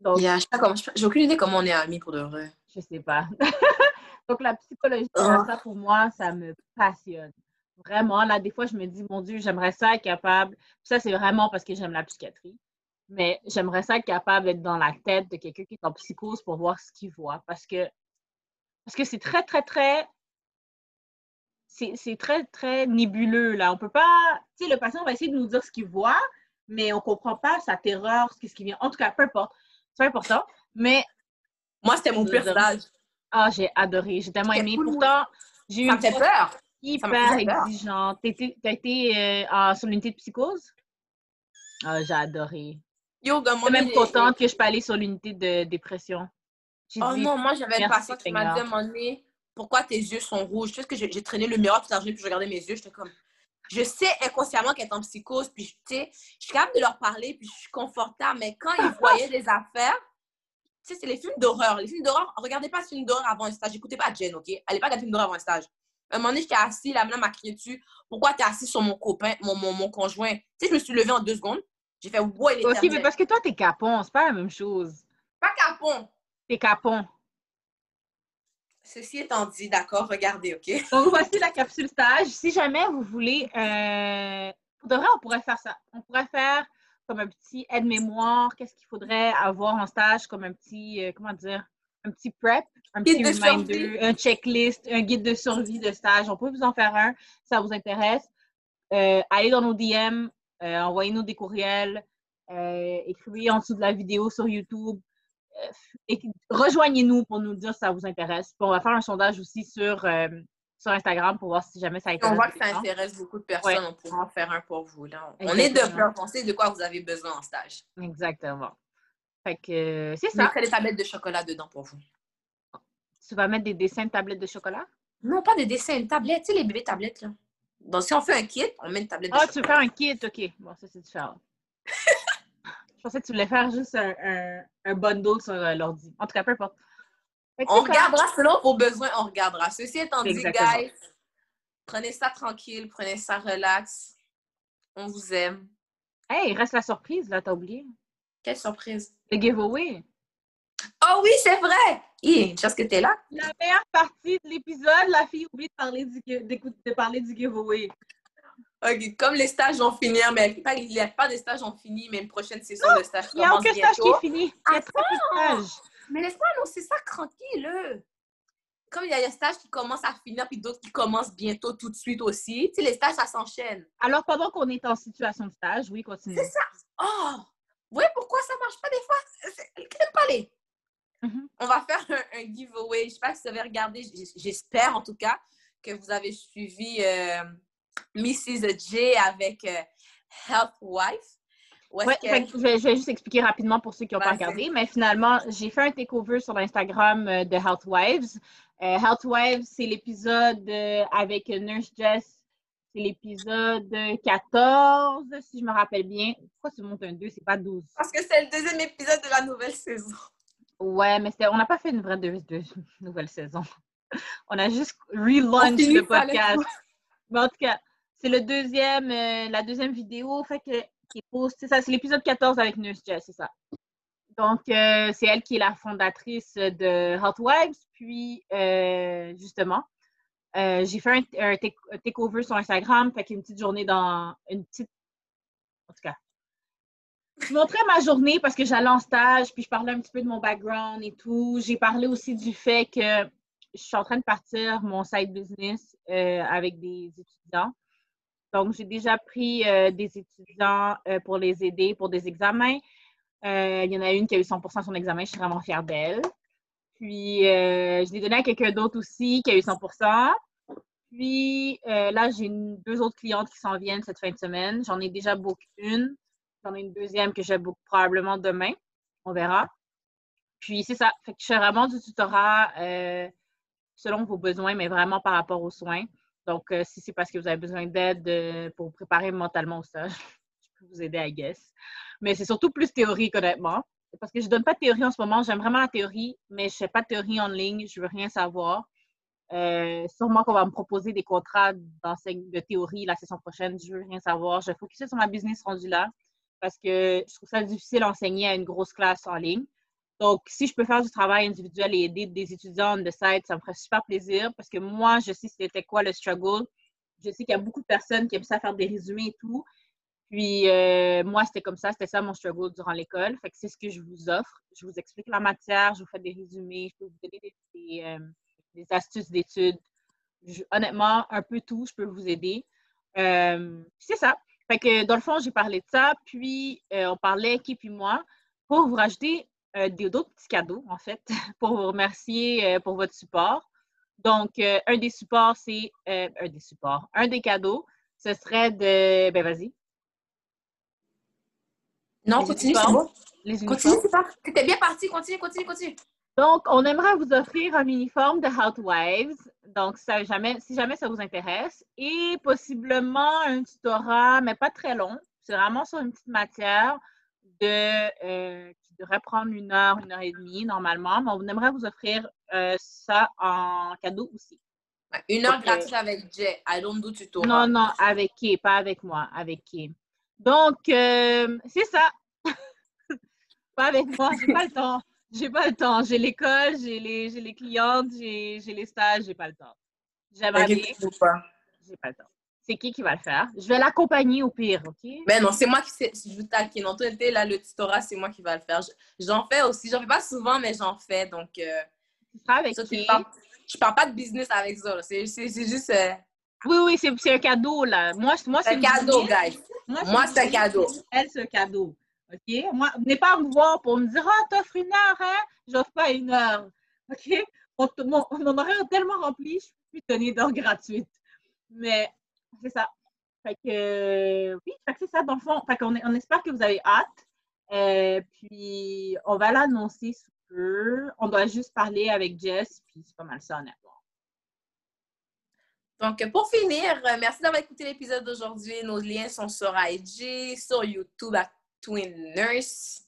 donc j'ai aucune idée comment on est amis pour de vrai.
Je sais pas. donc, la psychologie, oh. ça, pour moi, ça me passionne. Vraiment, là, des fois, je me dis, mon Dieu, j'aimerais ça être capable. ça, c'est vraiment parce que j'aime la psychiatrie. Mais j'aimerais ça être capable d'être dans la tête de quelqu'un qui est en psychose pour voir ce qu'il voit. Parce que parce que c'est très, très, très c'est très, très nébuleux, là. On peut pas... Tu sais, le patient va essayer de nous dire ce qu'il voit, mais on comprend pas sa terreur, ce qui vient. En tout cas, peu importe. C'est important. Mais...
Moi, c'était mon personnage.
Ah, j'ai adoré. J'ai tellement aimé. Pourtant, j'ai eu...
Ça me fait peur.
Hyper exigeante. T'as été euh, sur l'unité de psychose? Ah, j'ai adoré. Yo, Je suis même contente que je peux aller sur l'unité de dépression.
Oh non, moi, j'avais une patiente qui m'a demandé pourquoi tes yeux sont rouges? Tu sais que j'ai traîné le miroir toute la journée, puis je regardais mes yeux, j'étais comme. Je sais inconsciemment qu'elle est en psychose, puis tu sais, je suis capable de leur parler, puis je suis confortable, mais quand ils voyaient des affaires, sais, c'est les films d'horreur. Les films d'horreur, regardez pas ce film d'horreur avant un stage. Écoutez pas Jen, OK? Allez pas regarder film d'horreur avant un stage. Un moment donné, j'étais assis, la madame m'a crié dessus. Pourquoi t'es assis sur mon copain, mon, mon, mon conjoint? Tu sais, je me suis levée en deux secondes. J'ai fait, ouais,
il est Ok, mais parce que toi, t'es capon, c'est pas la même chose.
Pas capon.
T'es capon.
Ceci étant dit, d'accord, regardez, OK?
Donc, voici la capsule stage. Si jamais vous voulez, euh, pour de vrai, on pourrait faire ça. On pourrait faire comme un petit aide-mémoire, qu'est-ce qu'il faudrait avoir en stage, comme un petit, euh, comment dire, un petit prep, un petit reminder, un checklist, un guide de survie de stage. On peut vous en faire un, si ça vous intéresse. Euh, allez dans nos DM, euh, envoyez-nous des courriels, écrivez en dessous de la vidéo sur YouTube rejoignez-nous pour nous dire si ça vous intéresse. on va faire un sondage aussi sur, sur Instagram pour voir si jamais ça intéresse.
On voit que ça intéresse beaucoup de personnes. On pourra en faire un pour vous. Là. On est de. On de quoi vous avez besoin en stage.
Exactement. Fait que c'est ça.
Des tablettes de chocolat dedans pour vous.
Tu vas mettre des dessins de tablettes de chocolat?
Non, pas des dessins, une tablette. Tu sais, les bébés tablettes, là. Donc, si on fait un kit, on met une tablette de chocolat.
Ah, tu veux faire un kit, OK. Bon, ça, c'est différent. Je pensais que tu voulais faire juste un, un, bundle sur euh, l'ordi. En tout cas, peu importe.
On regardera selon vos besoins, on regardera. Ceci étant dit, guys, prenez ça tranquille, prenez ça relax. On vous aime.
Hey, il reste la surprise, là, t'as oublié.
Quelle surprise?
Le giveaway.
Oh oui, c'est vrai! Hi, ce que t'es là?
La meilleure partie de l'épisode, la fille oublie de parler du, de parler du giveaway.
OK, comme les stages ont fini, mais il n'y a pas de stages ont fini, mais une prochaine session de stage
Il n'y a aucun stage qui est fini. Il y a très peu de stages.
Mais laisse-moi annoncer ça tranquille. Comme il y a des stages qui commencent à finir, puis d'autres qui commencent bientôt tout de suite aussi. Tu sais, les stages, ça s'enchaîne.
Alors, pendant qu'on est en situation de stage, oui, continue.
C'est ça. Oh! Oui, pourquoi ça ne marche pas des fois? Qu'est-ce pas les? Mm-hmm. On va faire un, giveaway. Je ne sais pas si vous avez regardé. J'espère, en tout cas, que vous avez suivi... Euh, Mrs. J avec euh, Health Wife.
Ouais, je, vais, juste expliquer rapidement pour ceux qui n'ont pas regardé, mais finalement, j'ai fait un takeover sur l'Instagram euh, de Health Wives. Euh, Health Wives, c'est l'épisode avec Nurse Jess C'est l'épisode 14, si je me rappelle bien. Pourquoi tu montes un 2, c'est pas 12?
Parce que c'est le deuxième épisode de la nouvelle saison.
Ouais, mais on n'a pas fait une vraie nouvelle saison. On a juste relaunch le podcast. Mais en tout cas, c'est le deuxième, euh, la deuxième vidéo, fait que c'est ça, c'est l'épisode 14 avec Nurse Jess, c'est ça. Donc, euh, c'est elle qui est la fondatrice de Housewives. Puis, euh, justement, j'ai fait un, takeover sur Instagram, fait qu'une petite journée dans une petite. En tout cas, je montrais ma journée parce que j'allais en stage, puis je parlais un petit peu de mon background et tout. J'ai parlé aussi du fait que je suis en train de partir mon side business euh, avec des étudiants. Donc, j'ai déjà pris euh, des étudiants euh, pour les aider pour des examens. il y en a une qui a eu 100% son examen, je suis vraiment fière d'elle. Puis, je l'ai donné à quelqu'un d'autre aussi qui a eu 100% Puis, là, j'ai deux autres clientes qui s'en viennent cette fin de semaine. J'en ai déjà beaucoup une. J'en ai une deuxième que j'ai beaucoup probablement demain. On verra. Puis, c'est ça. Je fais vraiment du tutorat selon vos besoins, mais vraiment par rapport aux soins. Donc, euh, si c'est parce que vous avez besoin d'aide euh, pour vous préparer mentalement au je peux vous aider, à guess. Mais c'est surtout plus théorique, honnêtement. Parce que je ne donne pas de théorie en ce moment. J'aime vraiment la théorie, mais je ne fais pas de théorie en ligne. Je ne veux rien savoir. Euh, sûrement qu'on va me proposer des contrats de théorie la session prochaine. Je ne veux rien savoir. Je vais focuser sur ma business rendu là parce que je trouve ça difficile d'enseigner à une grosse classe en ligne. Donc, si je peux faire du travail individuel et aider des étudiants de site, ça me ferait super plaisir parce que moi, je sais c'était quoi le struggle. Je sais qu'il y a beaucoup de personnes qui aiment ça faire des résumés et tout. Puis, euh, moi, c'était comme ça, c'était ça mon struggle durant l'école. Fait que c'est ce que je vous offre. Je vous explique la matière, je vous fais des résumés, je peux vous donner des, euh, astuces d'études. Honnêtement, un peu tout, je peux vous aider. Euh, c'est ça. Fait que dans le fond, j'ai parlé de ça, puis on parlait, qui puis moi, pour vous rajouter d'autres petits cadeaux, en fait, pour vous remercier euh, pour votre support. Donc, euh, un des supports, c'est un des supports. Un des cadeaux, ce serait de. Ben, vas-y.
Non, continue, c'est bon. continue, c'est pas. T'étais bien parti, continue, continue, continue.
Donc, on aimerait vous offrir un uniforme de Housewives. Donc, ça, jamais, si jamais ça vous intéresse. Et possiblement un tutorat, mais pas très long. C'est vraiment sur une petite matière de, devrait prendre une heure, une heure et demie normalement, mais on aimerait vous offrir euh, ça en cadeau aussi.
Une heure gratuite avec Jay. I don't do tuto.
Non, non, avec qui? Pas avec moi, avec qui? Donc, euh, c'est ça. pas avec moi, j'ai pas le temps. J'ai pas le temps. J'ai l'école, j'ai les, les clientes, j'ai les stages, j'ai pas le temps. J'aimerais bien. J'ai pas le temps c'est qui qui va le faire? Je vais l'accompagner au pire, OK?
Mais ben non, c'est moi qui je vous taquine. En tout cas, là, le tutorat, c'est moi qui va le faire. J'en fais aussi. J'en fais pas souvent, mais j'en fais. Donc, euh,
tu seras avec qui?
Je parle, parle pas de business avec ça. C'est juste... Euh,
oui, oui, c'est un cadeau, là. Moi, moi
c'est un cadeau, guys. Moi, c'est un cadeau.
Elle, c'est un cadeau. OK? Moi, venez pas me voir pour me dire, ah, t'offres une heure, hein? J'offre pas une heure. OK? Mon, mon, horaire est tellement rempli, je peux plus donner d'heure gratuite. Mais c'est ça. Fait que, oui, c'est ça, dans le fond. Fait qu'on on espère que vous avez hâte. Euh, puis, on va l'annoncer sous peu. On doit juste parler avec Jess, puis c'est pas mal ça, honnêtement.
Donc, pour finir, euh, merci d'avoir écouté l'épisode d'aujourd'hui. Nos liens sont sur IG, sur YouTube à Twin Nurse.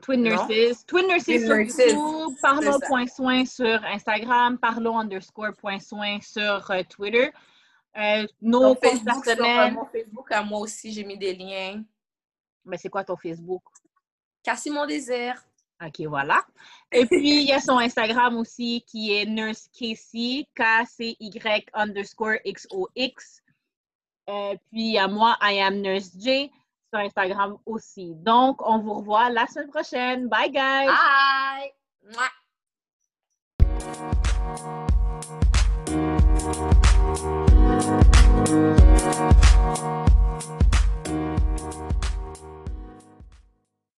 Twin Nurses. Twin Nurses sur YouTube, parlons.soin sur Instagram, parlons underscore point soin sur euh, Twitter. Euh, nos
personnels. mon Facebook, à moi aussi, j'ai mis des liens.
Mais c'est quoi ton Facebook?
Cassie Mon Désir.
OK, voilà. Et puis, il y a son Instagram aussi qui est Nurse Casey, K-C-Y underscore X-O-X. Euh, puis, à moi, I am Nurse J sur Instagram aussi. Donc, on vous revoit la semaine prochaine. Bye, guys!
Bye!